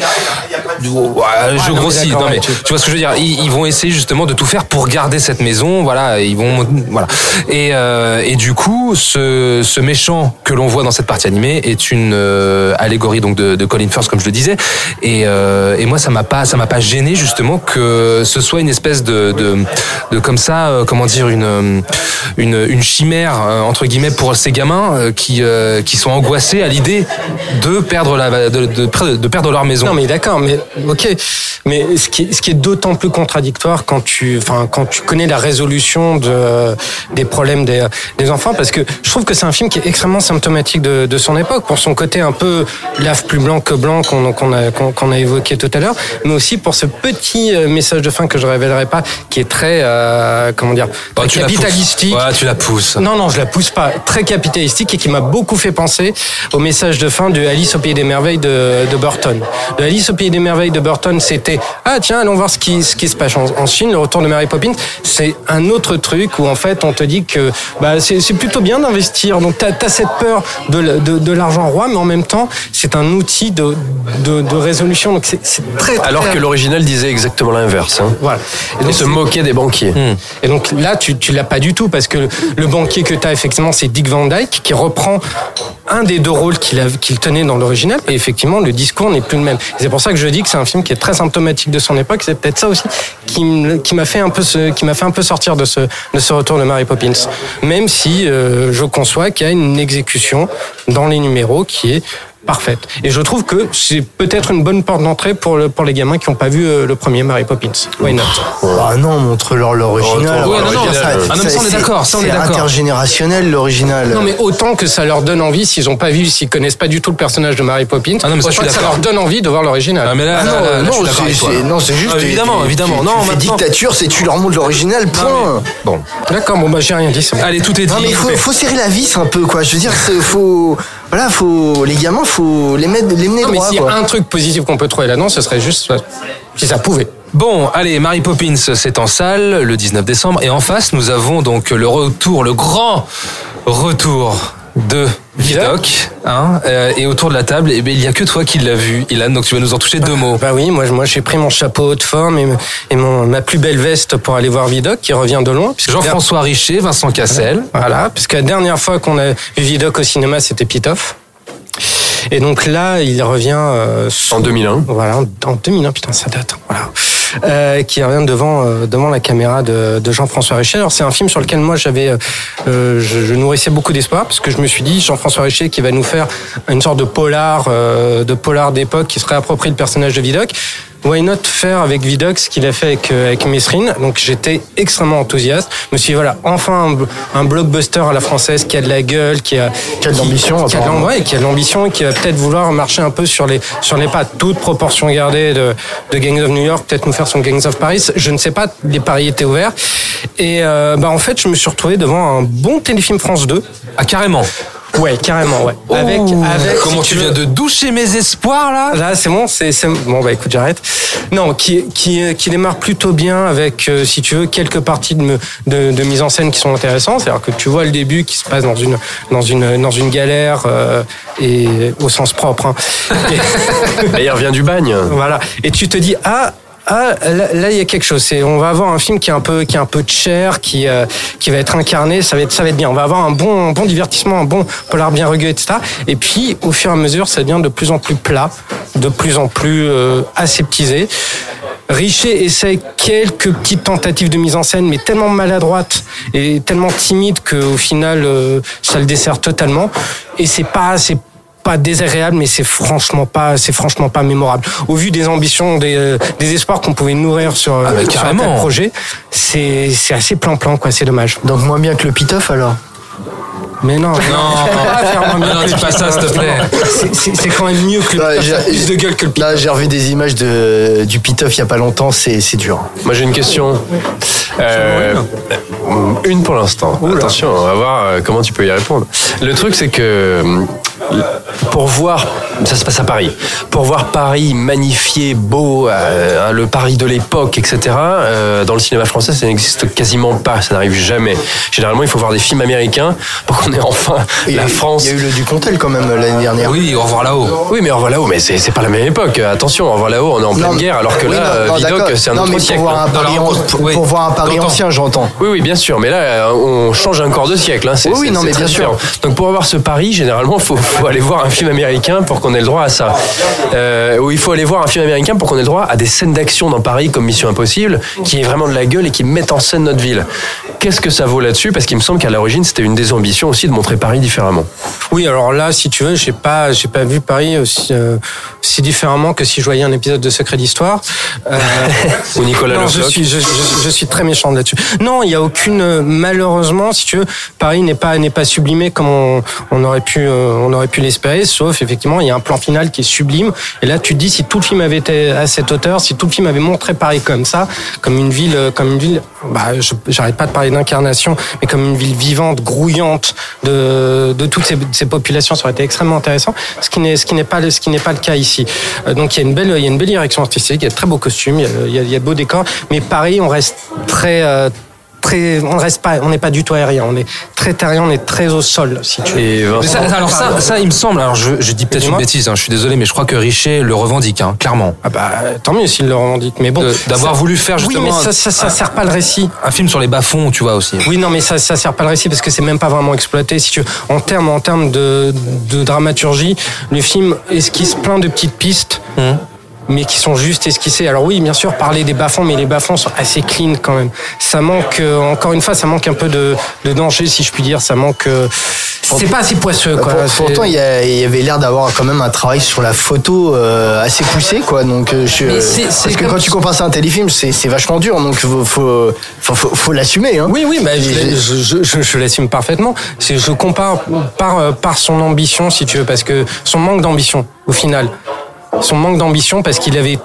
Je grossis. d'accord, Non, mais tu- vois ce que je veux dire? Ils, ils vont essayer justement de tout faire pour garder cette maison. Voilà. Ils vont voilà. Et, euh, et du coup, ce, ce méchant que l'on voit dans cette partie animée est une euh, allégorie donc de, de Colin Firth, comme je le disais. Et, euh, et moi, ça m'a pas, ça m'a pas gêné justement que ce soit une espèce de, de, de comme ça, euh, comment dire, une, euh, une, chimère euh, entre guillemets pour ces gamins qui, qui sont angoissés à l'idée de perdre la, de, de, de perdre leur maison. Non, mais d'accord, mais ok. Mais ce qui, ce qui est d'autant plus contradictoire quand tu, quand tu connais la résolution de, des problèmes des, des enfants, parce que je trouve que c'est un film qui est extrêmement symptomatique de, son époque, pour son côté un peu lave plus blanc que blanc qu'on qu'on a, qu'on a évoqué tout à l'heure, mais aussi pour ce petit euh, message de fin que je révélerai pas, qui est très, euh, comment dire, Oh, très tu la pousses. capitalistique. Ouais, tu la pousses. Non, non, je la pousse pas. Très capitalistique et qui m'a beaucoup fait penser au message de fin de Alice au Pays des Merveilles de, de Burton. De Alice au Pays des Merveilles de Burton, c'était ah tiens, allons voir ce qui, ce qui se passe en, en Chine. Le retour de Mary Poppins, c'est un autre truc où en fait on te dit que bah, c'est c'est plutôt bien d'investir. Donc t'as as cette peur de, de, de l'argent roi, mais en même temps c'est un outil de, de, de résolution. Donc c'est c'est très, très Alors que l'original disait exactement l'inverse. Hein. voilà. Et donc, se moquait des banquiers. et donc là, tu, tu l'as pas du tout parce que le banquier que tu as effectivement, c'est Dick Van Dyke qui reprend un des deux rôles qu'il tenait dans l'original. Et effectivement, le discours n'est plus le même. C'est pour ça que je dis que c'est un film qui est très symptomatique de son époque. C'est peut-être ça aussi qui m'a fait un peu ce- qui m'a fait un peu sortir de ce de ce retour de Mary Poppins. Même si euh, je conçois qu'il y a une exécution dans les numéros qui est parfaite. Et je trouve que c'est peut-être une bonne porte d'entrée pour, le, pour les gamins qui n'ont pas vu euh, le premier Mary Poppins. Why not? Ah non, montre-leur l'original. Ouais, non, non, Ça, ah non, mais ça, on est c'est- d'accord, C'est intergénérationnel l'original. Non mais autant que ça leur donne envie, s'ils n'ont pas vu, s'ils connaissent pas du tout le personnage de Mary Poppins, Ah non, mais ça, je autant que ça d'accord. leur donne envie de voir l'original. Ah, mais là, Ah non, là, là, je non, c'est- juste. Ah, évidemment, tu- évidemment. Tu, Non, tu fais maintenant- dictature, c'est tu leur montres l'original. Point. Bon, D'accord, bon bah j'ai rien dit. c'est bon. allez, tout est dit. Non mais il faut, serrer la vis un peu quoi. Je veux dire, c'est- faut voilà, faut les gamins, faut les mettre, les mener Non mais s'il y a un truc positif qu'on peut trouver là-dedans, ce serait juste si ça pouvait. Bon, allez, Mary Poppins, c'est en salle le 19 décembre. Et en face, nous avons donc le retour, le grand retour de Vidoc. Hein, euh, et autour de la table, eh bien, il n'y a que toi qui l'as vu, Ilan. Donc tu vas nous en toucher deux mots. Bah oui, moi, moi j'ai pris mon chapeau de forme et, et mon, ma plus belle veste pour aller voir Vidocq qui revient de loin. Jean-François Richer, Vincent Cassel. Voilà, puisque la dernière fois qu'on a vu Vidocq au cinéma, c'était Pitoff. Et donc là, il revient euh, sous- En 2001. Voilà, en, en 2001, putain, ça date. Voilà. Euh, qui revient devant euh, devant la caméra de, Jean-François Richer. Alors c'est un film sur lequel moi j'avais euh, je, nourrissais beaucoup d'espoir parce que je me suis dit Jean-François Richer qui va nous faire une sorte de polar de polar d'époque qui se réapproprie le personnage de Vidocq. Why not faire avec Vidocq ce qu'il a fait avec, euh, avec Mesrine? Donc j'étais extrêmement enthousiaste. Je me suis dit, voilà, enfin un, bl- un blockbuster à la française qui a de la gueule, qui a, Qui a de l'ambition, qui a ouais, qui a de l'ambition et qui va peut-être vouloir marcher un peu sur les sur les pas, toute proportion gardée de, de Gangs of New York, peut-être nous faire son Gangs of Paris. Je ne sais pas, les paris étaient ouverts. Et euh, bah en fait, je me suis retrouvé devant un bon téléfilm France 2. Ah, carrément. Ouais, carrément, ouais. Avec, avec, Comment si tu veux- viens de doucher mes espoirs, là? Là, c'est bon, c'est c'est- bon. Bah écoute, j'arrête. Non, qui qui qui démarre plutôt bien avec, euh, si tu veux, quelques parties de, me- de de mise en scène qui sont intéressantes. C'est-à-dire que tu vois le début qui se passe dans une dans une dans une galère euh, et au sens propre. hein. Et- Et il revient du bagne. voilà. Et tu te dis ah. Ah, là, il y a quelque chose. C'est, on va avoir un film qui est un peu, qui est un peu chair, qui, euh, qui va être incarné. Ça va être, ça va être bien. On va avoir un bon, un bon divertissement, un bon polar bien rugueux, etc. Et puis, au fur et à mesure, ça devient de plus en plus plat, de plus en plus euh, aseptisé. Richer essaie quelques petites tentatives de mise en scène, mais tellement maladroites et tellement timides qu'au final, euh, ça le dessert totalement. Et c'est pas, c'est pas désagréable, mais c'est franchement pas, c'est franchement pas mémorable. Au vu des ambitions, des, euh, des espoirs qu'on pouvait nourrir sur, Ah, sur un tel projet, c'est c'est assez plan-plan, quoi. C'est dommage. Donc moins bien que le Pitoff alors? Mais non, Non, non, non, dis pas ça, s'il te plaît. C'est- quand même mieux que le a plus de gueule que le Là, j'ai revu des images de, du Pitoff il y a pas longtemps, c'est c'est dur. Moi j'ai une question. Euh, une pour l'instant. Attention, on va voir comment tu peux y répondre. Le truc c'est que euh, pour voir, ça se passe à Paris, pour voir Paris magnifié, beau, euh, le Paris de l'époque, etc. euh, dans le cinéma français, ça n'existe quasiment pas, ça n'arrive jamais. Généralement, il faut voir des films américains pour qu'on ait enfin Et la France. Il y a eu le Ducontel quand même l'année dernière. Oui, au revoir là-haut. Oui, mais au revoir là-haut, mais c'est pas la même époque. Attention, au revoir là-haut, on est en pleine Non, guerre, alors que oui, là, non, euh, Vidocq, c'est un Non, autre mais pour siècle. voir un Paris, Alors, an- pour, oui. pour voir un Paris J'entends. ancien, j'entends. Oui, oui, bien sûr, mais là, on change encore de siècle. Hein. Oui, non, mais bien sûr. différent. Donc, pour avoir ce pari, généralement, il faut, faut aller voir un film américain pour qu'on ait le droit à ça. Euh, ou il faut aller voir un film américain pour qu'on ait le droit à des scènes d'action dans Paris, comme Mission Impossible, qui est vraiment de la gueule et qui mettent en scène notre ville. Qu'est-ce que ça vaut là-dessus? Parce qu'il me semble qu'à l'origine, c'était une des ambitions aussi de montrer Paris différemment. Oui, alors là, si tu veux, j'ai pas, j'ai pas vu Paris aussi, euh, aussi différemment que si je voyais un épisode de Secret d'Histoire. Euh, Ou Nicolas non, je suis, je, je- je suis très méchant là-dessus. Non, il y a aucune, euh, malheureusement, si tu veux, Paris n'est pas, n'est pas sublimé comme on, on aurait pu, on aurait pu l'espérer. Sauf effectivement, il y a un plan final qui est sublime. Et là, tu te dis si tout le film avait été à cette hauteur, si tout le film avait montré Paris comme ça, comme une ville, euh, comme une ville, bah, j'arrête pas de parler d'incarnation, mais comme une ville vivante, grouillante de, de toutes ces, populations, ça aurait été extrêmement intéressant. Ce qui n'est, ce qui n'est pas, ce qui n'est pas le cas ici. Euh, donc il y a une belle, il y a une belle direction artistique, il y a de très beaux costumes, il y a, il y a de beaux décors, mais Paris, on reste très euh, Très, on ne reste pas, on n'est pas du tout aérien, on est très terrien, on est très au sol, si tu veux. Et ça, alors ça, ça, il me semble, alors je, je dis peut-être une bêtise, hein, je suis désolé, mais je crois que Richer le revendique, hein, clairement. Ah bah, tant mieux s'il le revendique, mais bon. D'avoir voulu faire justement Oui, mais ça, ça, ça un- sert pas le récit. un film sur les bas-fonds, tu vois aussi. Oui, non, mais ça, ça sert pas le récit parce que c'est même pas vraiment exploité. Si tu veux. en termes, en termes de, de dramaturgie, le film esquisse plein de petites pistes. Hum. Mais qui sont juste esquissées. Alors oui, bien sûr, parler des bas-fonds, mais les bas-fonds sont assez clean quand même. Ça manque, euh, encore une fois, ça manque un peu de, de danger, si je puis dire. Ça manque. euh, c'est pas assez poisseux, quoi. Pour- pourtant, il y, avait l'air d'avoir quand même un travail sur la photo euh, assez poussé, quoi. Donc, euh, je- Mais c'est- c'est parce que quand tu compares ça à un téléfilm, c'est c'est vachement dur. Donc, faut, faut, faut, faut- faut l'assumer. Hein. Oui, oui, bah, je, je, je, je- je l'assume parfaitement. C'est- Je compare par, euh, par son ambition, si tu veux, parce que son manque d'ambition, au final. Son manque d'ambition, parce qu'il avait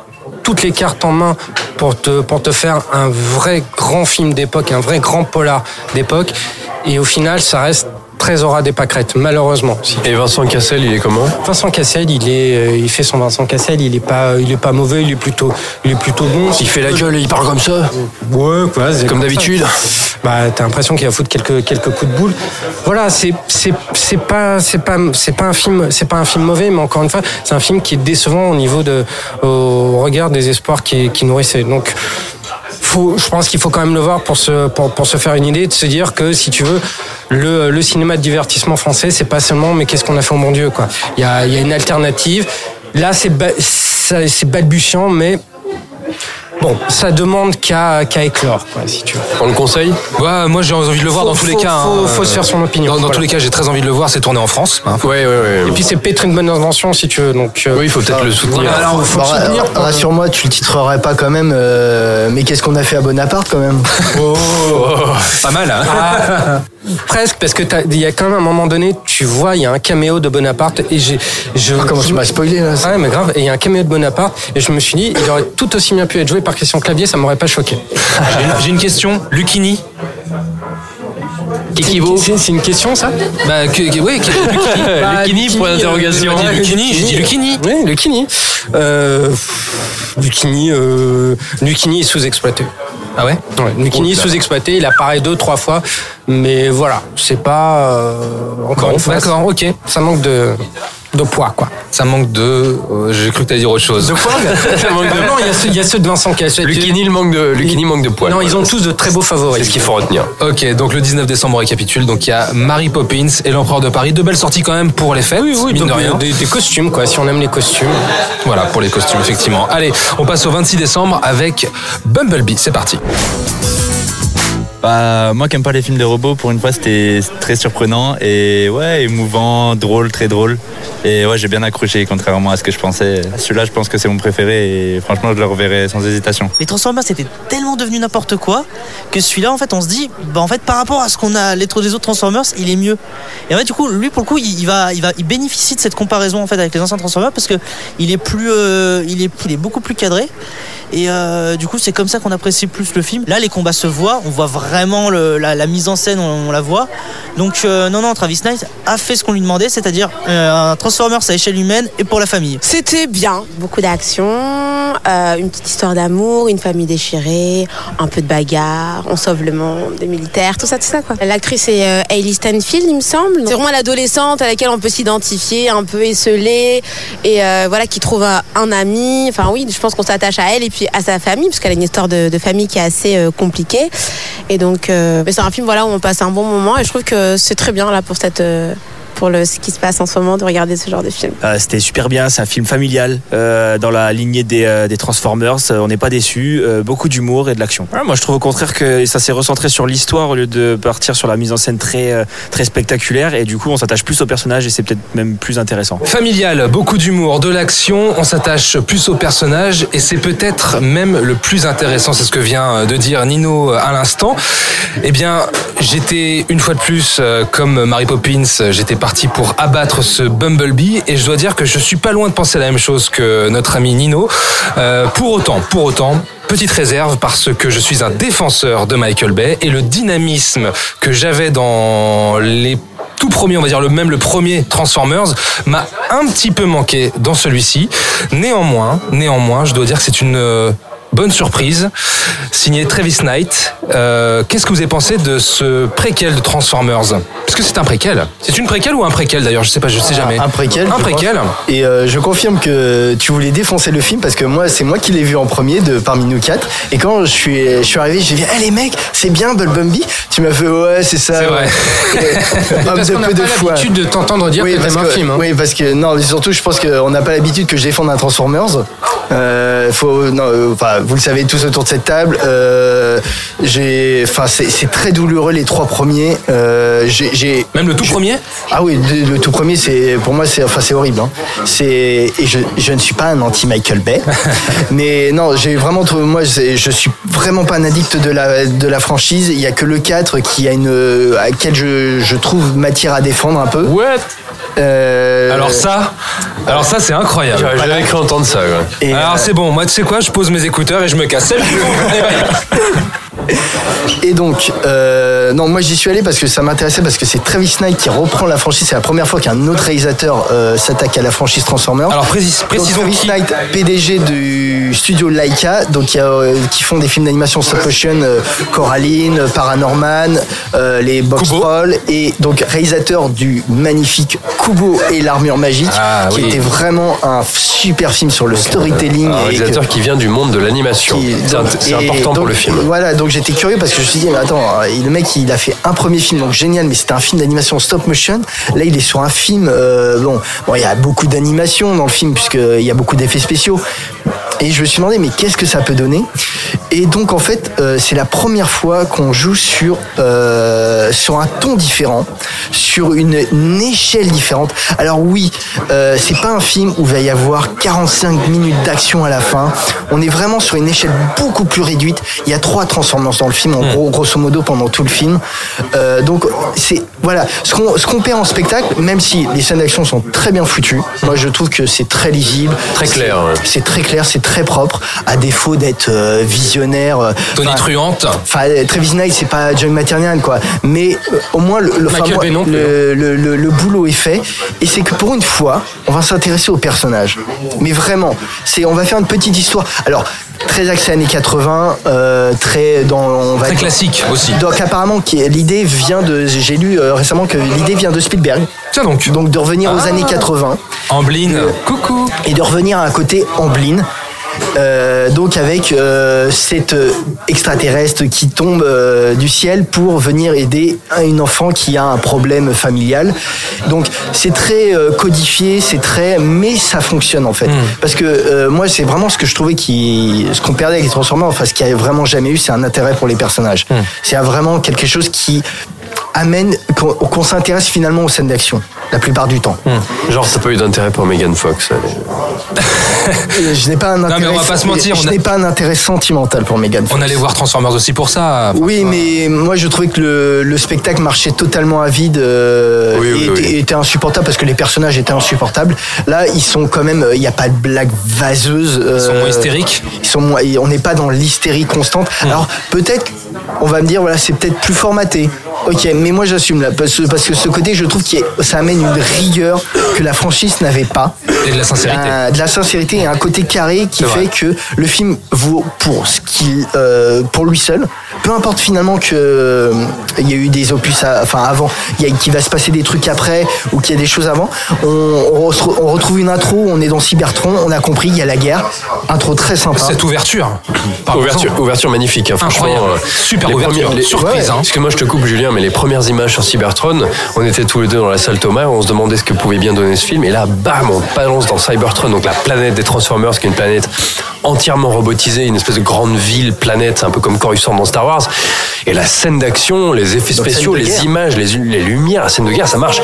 toutes les cartes en main pour te, pour te faire un vrai grand film d'époque, un vrai grand polar d'époque. Et au final, ça reste très aura des pâquerettes, malheureusement. si Et Vincent Cassel, il est comment? Vincent Cassel, il est, euh, il fait son Vincent Cassel, il est pas, il est pas mauvais, il est plutôt, il est plutôt bon. Il fait la gueule et il parle comme ça Ouais, quoi. c'est Comme d'habitude. Bah, t'as l'impression qu'il va foutre quelques quelques coups de boule. Voilà, c'est c'est c'est pas c'est pas c'est pas un film c'est pas un film mauvais, mais encore une fois, c'est un film qui est décevant au niveau de au regard des espoirs qui qui nourrissait. Donc faut, je pense qu'il faut quand même le voir pour se, pour, pour se faire une idée, de se dire que si tu veux, le, le cinéma de divertissement français, c'est pas seulement mais qu'est-ce qu'on a fait au bon Dieu, quoi. Il y a, y a une alternative. Là, c'est ba- balbutiant, mais bon, ça demande qu'à éclore, quoi, si tu veux. On le conseille Ouais, moi j'ai envie de le voir Faut- dans tous les cas. faut- hein. faut se faire son opinion, Dans, dans voilà. tous les cas, j'ai très envie de le voir. C'est tourné en France. hein. Ouais, ouais, ouais. Et puis c'est peut-être une bonne invention, si tu veux. Donc, euh, Oui, il faut peut-être le soutenir. voilà, alors, faut Bon, le soutenir. ra- Rassure-moi, tu le titrerais pas quand même. euh, mais qu'est-ce qu'on a fait à Bonaparte quand même? Oh, pas mal. Hein Ah, presque, parce que t'as- il y a quand même un moment donné, tu vois, il y a un caméo de Bonaparte et j'ai. Je, Ah, comment tu m'as spoilé là Ouais, mais grave. Et il y a un caméo de Bonaparte et je me suis dit, il aurait tout aussi bien pu être joué par Christian Clavier, ça m'aurait pas choqué. J'ai une- question. Lucchini. Kikibo. C'est c'est une question, ça? Bah, que, que- oui, que- Lucchini. Bah, point d'interrogation. J'ai dit Lucchini, j'ai dit Lucchini. Oui, Lucchini. Euh, Lucchini, euh, Lucchini est sous-exploité. Ah ouais Ouais, Lucchini sous-exploité, il apparaît deux, trois fois, mais voilà, c'est pas euh, encore Bon, une fois. d'accord, ok. Ça manque de, de poids, quoi. Ça manque de. euh, J'ai cru que t'allais dire autre chose. De poids Ça manque de- Bah Non, il y, a ceux- il y a ceux de Vincent Cassel. Lucchini, il manque de, Lucchini manque de poids. Non, ils ont tous de très beaux favoris. C'est ce qu'il faut retenir. Ok, donc le 19 décembre, on récapitule. Donc il y a Mary Poppins et l'Empereur de Paris. De belles sorties quand même pour les fêtes. Oui, oui, mine donc, de rien. des, des costumes, quoi, si on aime les costumes. Voilà, pour les costumes, effectivement. Allez, on passe au 26 décembre avec Bumblebee. C'est parti. Bah, moi qui aime pas les films de robots, pour une fois c'était très surprenant et ouais, émouvant, drôle, très drôle. Et ouais, j'ai bien accroché contrairement à ce que je pensais. Celui-là, je pense que c'est mon préféré et franchement, je le reverrai sans hésitation. Les Transformers c'était tellement devenu n'importe quoi que celui-là en fait on se dit bah en fait par rapport à ce qu'on a les, les autres Transformers il est mieux. Et en fait du coup lui pour le coup il, il va il va il bénéficie de cette comparaison en fait avec les anciens Transformers parce que il est plus euh, il est il est beaucoup plus cadré. Et euh, du coup, c'est comme ça qu'on apprécie plus le film. Là, les combats se voient, on voit vraiment le- la, la mise en scène, on, on la voit. Donc, euh, non, non, Travis Knight a fait ce qu'on lui demandait, c'est-à-dire euh, un Transformers à échelle humaine et pour la famille. C'était bien, beaucoup d'action, euh, une petite histoire d'amour, une famille déchirée, un peu de bagarre, on sauve le monde, des militaires, tout ça, tout ça quoi. L'actrice est euh, Hailey Stanfield, il me semble. C'est vraiment l'adolescente à laquelle on peut s'identifier, un peu esselée, et euh, voilà, qui trouve un, un ami. Enfin oui, je pense qu'on s'attache à elle et puis à sa famille, parce qu'elle a une histoire de, famille qui est assez euh, compliquée. Et donc, euh, c'est un film voilà où on passe un bon moment, et je trouve que c'est très bien là pour cette euh, pour le, ce qui se passe en ce moment de regarder ce genre de film. Euh, C'était super bien, c'est un film familial euh, dans la lignée des, euh, des Transformers. Euh, on n'est pas déçu, beaucoup d'humour et de l'action. Ouais, moi, je trouve au contraire que ça s'est recentré sur l'histoire au lieu de partir sur la mise en scène très euh, très spectaculaire. Et du coup, on s'attache plus au personnage et c'est peut-être même plus intéressant. Familial, beaucoup d'humour, de l'action, on s'attache plus au personnage et c'est peut-être même le plus intéressant, c'est ce que vient de dire Nino à l'instant. Eh bien, j'étais une fois de plus, euh, comme Mary Poppins, j'étais parti pour abattre ce Bumblebee et je dois dire que je suis pas loin de penser la même chose que notre ami Nino. Euh, pour autant, pour autant, Petite réserve parce que je suis un défenseur de Michael Bay et le dynamisme que j'avais dans les tout premiers, on va dire le même le premier Transformers, m'a un petit peu manqué dans celui-ci. Néanmoins, néanmoins, je dois dire que c'est une euh, bonne surprise. Signé Travis Knight. Euh, Qu'est-ce que vous avez pensé de ce préquel de Transformers? Parce que c'est un préquel? C'est une préquel ou un préquel d'ailleurs? Je sais pas, je sais jamais. Un préquel. Un préquel. pense. Et euh, je confirme que tu voulais défoncer le film parce que moi, c'est moi qui l'ai vu en premier de parmi nous quatre. Et quand je suis, je suis arrivé, j'ai dit, hey, les mecs, c'est bien Bumblebee. Tu m'as fait, ouais, c'est ça. C'est vrai. Ouais. Parce Homme de qu'on n'a peu de pas l'habitude de t'entendre dire que parce t'aimes un film, hein. Oui, parce que non, mais surtout, je pense qu'on n'a pas l'habitude que je défende un Transformers. Euh, faut, non, euh, enfin, vous le savez tous autour de cette table. Euh, j'ai, enfin, c'est très douloureux les trois premiers. Euh, j'ai, Même le tout premier Ah oui, le, le tout premier, c'est pour moi, c'est, enfin, c'est horrible. hein. C'est et je, je ne suis pas un anti Michael Bay, mais non, j'ai vraiment trouvé, moi, je suis vraiment pas un addict de la de la franchise. Il y a que le 4 qui a une, à quel je, je trouve matière à défendre un peu. Ouais. Euh, Alors ça, alors ça c'est incroyable. Jamais cru entendre ça. Et, alors euh, c'est bon, moi tu sais quoi, je pose mes écouteurs et je me casse. Et donc, euh, non, moi j'y suis allé parce que ça m'intéressait, parce que c'est Travis Knight qui reprend la franchise. C'est la première fois qu'un autre réalisateur euh, s'attaque à la franchise Transformers. Alors précis, Donc, précisons Travis qui- Knight, PDG du studio Laika, donc qui, a, euh, qui font des films d'animation stop motion, euh, Coraline, Paranorman, les Box Trolls, et donc réalisateur du magnifique Kubo et l'armure magique, Ah, qui oui. était vraiment un super film sur le storytelling. Un et que- réalisateur qui vient du monde de l'animation. C'est important pour donc, le film. Voilà, donc j'étais curieux parce que je me suis dit, mais attends, euh, le mec il a fait un premier film, donc génial, mais c'était un film d'animation stop motion. Là il est sur un film, euh, bon, bon, il y a beaucoup d'animation dans le film puisqu'il y a beaucoup d'effets spéciaux. Et je me suis demandé, mais qu'est-ce que ça peut donner? Et donc en fait, euh, c'est la première fois qu'on joue sur, euh, sur un ton différent, sur une, une échelle différente. Alors oui, euh, c'est pas un film où il va y avoir 45 minutes d'action à la fin. On est vraiment sur une échelle beaucoup plus réduite. Il y a trois Transformers dans le film, en gros, grosso modo, pendant tout le film. Euh, donc c'est voilà, ce qu'on ce qu'on perd en spectacle, même si les scènes d'action sont très bien foutues. Moi, je trouve que c'est très lisible, Très clair, ouais. c'est très clair, c'est très propre, à défaut d'être euh, visionnaire. euh, Tony enfin, Truante. Enfin, Travis Knight, c'est pas John Maternian, quoi. Mais euh, au moins, le, le, moi, le, le- le- le boulot est fait. Et c'est que pour une fois, on va s'intéresser au personnage. Mais vraiment, c'est, on va faire une petite histoire. Alors, très axé années 80, euh, très dans, on va Très dire- classique aussi. Donc apparemment, l'idée vient de, j'ai lu euh, récemment que l'idée vient de Spielberg. Tiens donc. Donc de revenir aux Ah. années 80 Amblin. Coucou. et de revenir à un côté Amblin. Euh, donc avec euh, cet euh, extraterrestre qui tombe euh, du ciel pour venir aider un- une enfant qui a un problème familial. Donc c'est très codifié, c'est très, mais ça fonctionne en fait. Parce que moi c'est vraiment ce que je trouvais qui, ce qu'on perdait avec les Transformers, enfin ce qu'il n'y a vraiment jamais eu, c'est un intérêt pour les personnages. C'est vraiment quelque chose qui amène qu'on qu'on s'intéresse finalement aux scènes d'action la plupart du temps. Genre, ça peut eu d'intérêt pour Megan Fox. Euh, Je n'ai pas un mais intérêt. on va pas se mentir, Je on a- n'ai pas un intérêt sentimental pour Megan. Fox. On allait voir Transformers aussi pour ça. Oui, mais moi je trouvais que le, le spectacle marchait totalement à vide euh, Oui, oui, et oui. était, était insupportable parce que les personnages étaient insupportables. Là, ils sont quand même, il n'y a pas de blague vaseuse. Ils sont euh, moins hystériques. Ils sont moins, on n'est pas dans l'hystérie constante. Alors peut-être, on va me dire, voilà, c'est peut-être plus formaté. Ok, mais moi j'assume là parce, que- parce que ce côté, je trouve que ça amène une rigueur que la franchise n'avait pas. Et de la sincérité. Euh, de la sincérité et un côté carré qui fait vrai. que le film vaut pour ce qu'il, euh, pour lui seul. Peu importe finalement que euh, il y a eu des opus, à- enfin avant, qu'il va se passer des trucs après ou qu'il y a des choses avant. On, on retrouve- on retrouve une intro, on est dans Cybertron, on a compris, il y a la guerre. Intro très sympa. Cette ouverture. Ouverture, magnifique, hein, franchement. Incroyable. euh, Super les ouverture. les- Surprise, hein. Excuse-moi, je te coupe, Julien, mais les premières images sur Cybertron, on était tous les deux dans la salle Thomas, on se demandait ce que pouvait bien donner ce film, et là, bam, on balance dans Cybertron, donc la planète des Transformers, qui est une planète entièrement robotisée, une espèce de grande ville, planète, un peu comme Coruscant dans Star Wars. Et la scène d'action, les effets Donc, spéciaux, les guerre. images, les, les lumières, la scène de guerre, ça marche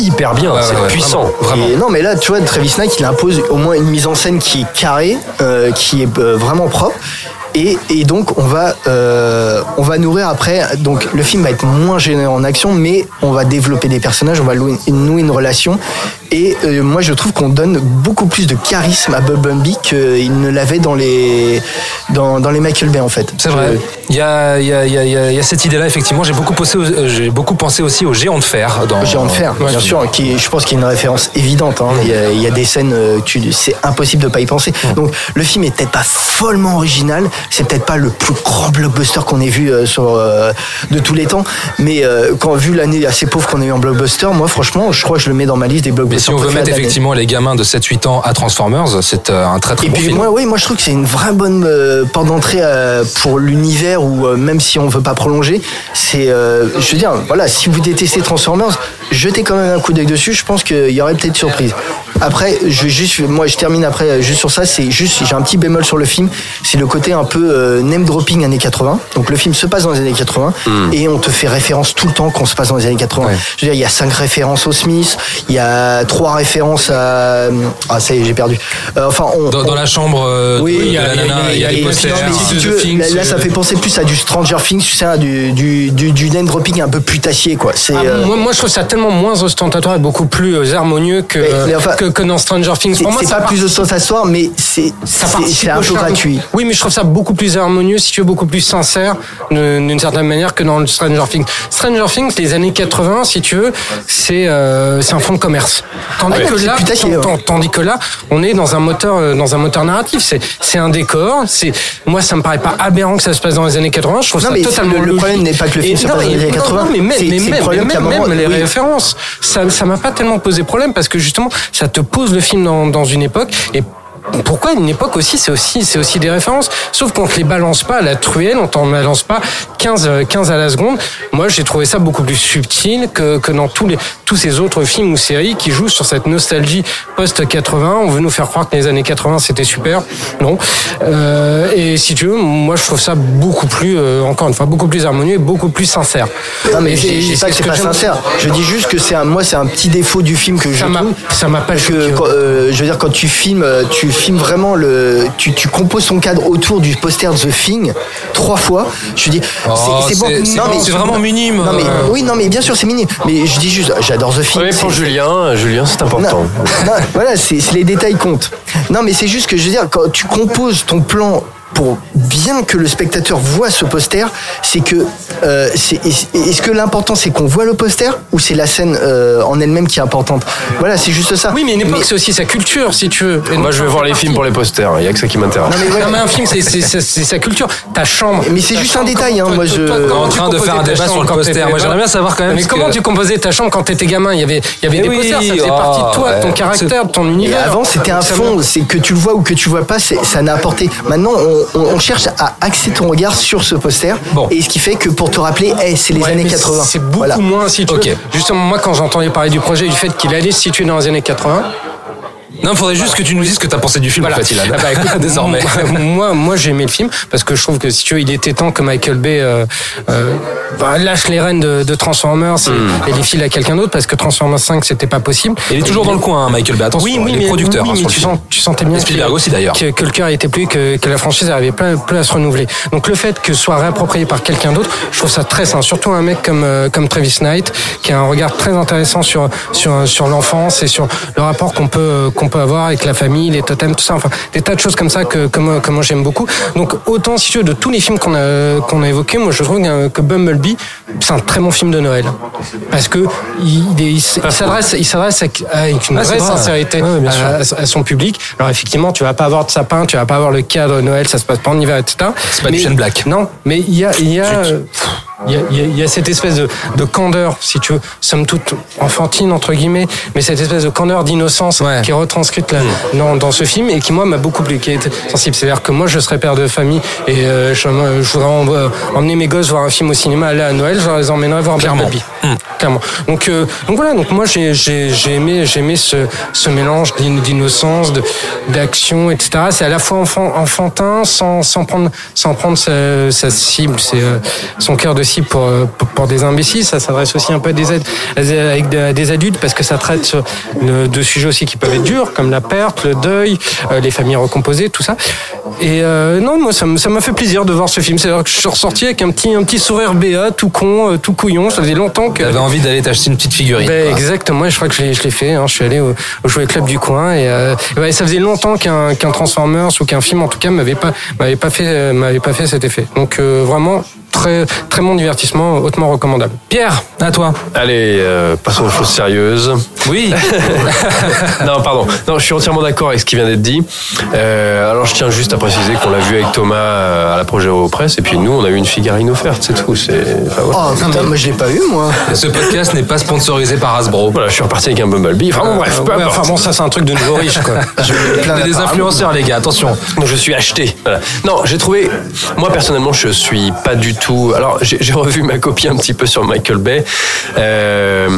hyper bien, Ouais, c'est ouais, puissant. Vraiment. Et non, mais là, tu vois, Travis Knight, il impose au moins une mise en scène qui est carrée, euh, qui est euh, vraiment propre. Et, et donc, on va, euh, on va nourrir après. Donc, le film va être moins généreux en action, mais on va développer des personnages, on va louer- nouer une relation. Et euh, moi, je trouve qu'on donne beaucoup plus de charisme à Bob Bumby qu'il ne l'avait dans les, dans, dans les Michael Bay, en fait. C'est vrai. Il y a, il y, a, il y, a, il y cette idée-là, effectivement. J'ai beaucoup, pensé euh, j'ai beaucoup pensé aussi au géant de fer. Dans, Géant de fer, Ouais. bien sûr, qui, est- je pense qu'il y a une référence évidente. hein. Il, y a, il y a des scènes, euh, c'est impossible de pas y penser. Donc le film est peut-être pas follement original, c'est peut-être pas le plus grand blockbuster qu'on ait vu euh, sur euh, de tous les temps, mais euh, quand vu l'année assez pauvre qu'on a eu en blockbuster, moi franchement, je crois que je le mets dans ma liste des Mais blockbusters. si on veut mettre effectivement les gamins de 7-8 ans à Transformers, c'est un très très Et bon puis film. moi, oui, moi je trouve que c'est une vraie bonne euh, porte d'entrée pour l'univers où même si on veut pas prolonger, c'est, je veux dire, voilà, si vous détestez Transformers, jetez quand même un coup d'œil dessus. Je pense qu'il y aurait peut-être surprise. Après, je juste, moi je termine après euh, juste sur ça. C'est juste, j'ai un petit bémol sur le film, c'est le côté un peu euh, name dropping années 80. Donc le film se passe dans les années 80 et on te fait référence tout le temps qu'on se passe dans les années 80. Je veux dire, il y a cinq références au Smith, il y a trois références à, ah ça y est, j'ai perdu. Euh, enfin, on, Dans, on- dans la chambre euh, oui, il y de a, la nana, il y a et- posters. non, si de tu The veux, Things, là, là, ça euh, fait penser plus à du Stranger Things, tu sais, à du, du, du, du name dropping un peu putassier, quoi. C'est, Ah, euh, moi, moi, je trouve ça tellement moins ostentatoire et beaucoup plus euh, harmonieux que, Mais- mais enfin, que, que dans Stranger Things. c'est Pour moi, c'est pas plus participe- ostentatoire, mais c'est, un charme. gratuit. Oui, mais je trouve ça beaucoup plus harmonieux, si tu veux, beaucoup plus sincère, d'une certaine manière, que dans le Stranger Things. Stranger Things, les années 80, si tu veux, c'est euh, c'est un fonds de commerce. Tandis, Ouais, que là, tandis que là, on est dans un moteur, euh, dans un moteur narratif. C'est c'est un décor. C'est moi, ça me paraît pas aberrant que ça se passe dans les années 80. Je trouve Non, ça mais totalement le- le problème n'est pas que le film se passe dans les années non, 80, non, mais même, mais même, même les oui. Ça ça m'a pas tellement posé problème parce que justement, ça te pose le film dans, dans une époque et pourquoi une époque aussi c'est aussi c'est aussi des références? Sauf qu'on te les balance pas à la truelle on t'en balance pas 15 euh, 15 à la seconde. Moi j'ai trouvé ça beaucoup plus subtil que, que dans tous les tous ces autres films ou séries qui jouent sur cette nostalgie post 80 on veut nous faire croire que les années 80 c'était super. Non. Euh, et si tu veux moi je trouve ça beaucoup plus euh, encore une fois beaucoup plus harmonieux et beaucoup plus sincère. Non, mais je et dis pas que ce c'est pas sincère. Je dis juste que c'est un, moi, c'est un petit défaut du film que je Ça m'a- trouve. ça m'a pas que, quand, euh, je veux dire, quand tu filmes, euh, tu filmes vraiment le, tu, tu composes ton cadre autour du poster The Thing trois fois. Je dis, Oh, c'est- Non, mais- c'est vraiment minime. Non, mais, oui, non, mais bien sûr, c'est minime. Mais je dis juste, j'adore The Thing. Ouais, pour Julien, Julien, c'est important. non, voilà, c'est c'est les détails comptent. Non, mais c'est juste que je veux dire, quand tu composes ton plan pour bien que le spectateur voit ce poster, c'est que euh, c'est- est- est-ce que l'important c'est qu'on voit le poster ou c'est la scène euh, en elle-même qui est importante? Voilà, c'est juste ça. Oui, mais une époque, c'est aussi sa culture, si tu veux. Et Moi, je vais voir les partie. films pour les posters. Il y a que ça qui m'intéresse. Non, mais ouais. Non, mais un film, c'est- c'est c'est- c'est sa culture. Ta chambre. Mais c'est juste un détail, hein, moi, je- en train de faire un débat sur le poster. Moi, j'aimerais bien savoir quand même Mais comment tu composais ta chambre quand t'étais gamin? Il y avait, il y avait Mais des posters, ça faisait oh, partie de toi, de ton caractère, de ton Mais univers. avant, c'était un fond, c'est que tu le vois ou que tu vois pas, ça n'a apporté. Maintenant, on, on- on cherche à axer ton regard sur ce poster, et ce qui fait que pour te rappeler, hey, c'est les Ouais, années mais 80. C'est beaucoup Voilà. moins si tu veux. Justement, moi, quand j'entendais parler du projet, du fait qu'il allait se situer dans les années 80. Non, il faudrait juste que tu nous dises ce que t'as pensé du film, Voilà. en fait, Ilan. Ah bah, écoute, Désormais. Moi, moi, j'ai aimé le film parce que je trouve que si tu veux, il était temps que Michael Bay euh, euh, bah, lâche les rênes de, de Transformers et, et les file à quelqu'un d'autre parce que Transformers 5 c'était pas possible. Hmm. Il est toujours dans le coin, hein, Michael Bay. Attention, oui, oui, il est producteur oui, hein, sur tu, sens, tu sentais bien Spielberg aussi, d'ailleurs. que, que le cœur était plus que, que la franchise n'arrivait pas, plus à se renouveler. Donc le fait que ce soit réapproprié par quelqu'un d'autre, je trouve ça très sain. Surtout un mec comme euh, comme Travis Knight qui a un regard très intéressant sur sur sur l'enfance et sur le rapport qu'on peut euh, qu'on peut avoir avec la famille, les totems, tout ça. Enfin, des tas de choses comme ça que que moi, que moi j'aime beaucoup. Donc autant si tu veux de tous les films qu'on a qu'on a évoqués, moi je trouve que Bumblebee c'est un très bon film de Noël parce que il, il, il s'adresse il s'adresse avec, avec une Ah, vraie vrai. sincérité Ouais, à, son public. Alors effectivement, tu vas pas avoir de sapin, tu vas pas avoir le cadre Noël, ça se passe pas en hiver, etc. C'est pas du Mais- Shane Black. Non, mais il y a, il y a, il y a, il y a- il y a cette espèce de, de candeur, si tu veux, somme toute enfantine entre guillemets, mais cette espèce de candeur d'innocence qui est retranscrite là, dans, dans ce film et qui moi m'a beaucoup plu, qui a été sensible. C'est-à-dire que moi je serais père de famille et euh, je, je voudrais en- euh, emmener mes gosses voir un film au cinéma, aller à Noël, je les emmènerais voir Clairement. Bumblebee. Clairement. Donc, euh, donc voilà, donc moi j'ai j'ai j'ai aimé j'ai aimé ce ce mélange d'in- d'innocence, de d'action, etc. C'est à la fois enfant, enfantin sans sans prendre sans prendre sa, sa cible, c'est euh, son cœur de cible pour, pour des imbéciles. Ça s'adresse aussi un peu à des ad- à des- avec des, adultes parce que ça traite de, sujets aussi qui peuvent être durs comme la perte, le deuil, euh, les familles recomposées, tout ça. Et euh, non, moi ça m'a fait plaisir de voir ce film. C'est-à-dire que je suis ressorti avec un petit un petit sourire béat, tout con, euh, tout couillon. Ça faisait longtemps que T'avais envie d'aller t'acheter une petite figurine. ben, exactement, je crois que je l'ai, fait. hein. Je suis allé au, au jouet club du coin et, euh, ça faisait longtemps qu'un, qu'un Transformers ou qu'un film, en tout cas, m'avait pas, m'avait pas fait, m'avait pas fait cet effet. Donc euh, vraiment très, très bon divertissement, hautement recommandable. Pierre, à toi. Allez, euh, passons aux choses sérieuses. Oui. non, pardon. Non, je suis entièrement d'accord avec ce qui vient d'être dit. Euh, alors, je tiens juste à préciser qu'on l'a vu avec Thomas euh, à la projet Presse, et puis nous, on a eu une figurine offerte, c'est tout. C'est. enfin, voilà. Oh putain, moi je l'ai pas eu moi. Ce podcast n'est pas sponsorisé par Hasbro. Voilà, je suis reparti avec un Bumblebee. Enfin, bon, bref, peu Ouais, importe. enfin bon, ça c'est un truc de nouveau riche, quoi. On est des influenceurs, les gars, attention. Donc je suis acheté. Voilà. Non, j'ai trouvé. Moi personnellement, je suis pas du tout. Alors j'ai revu ma copie un petit peu sur Michael Bay, euh,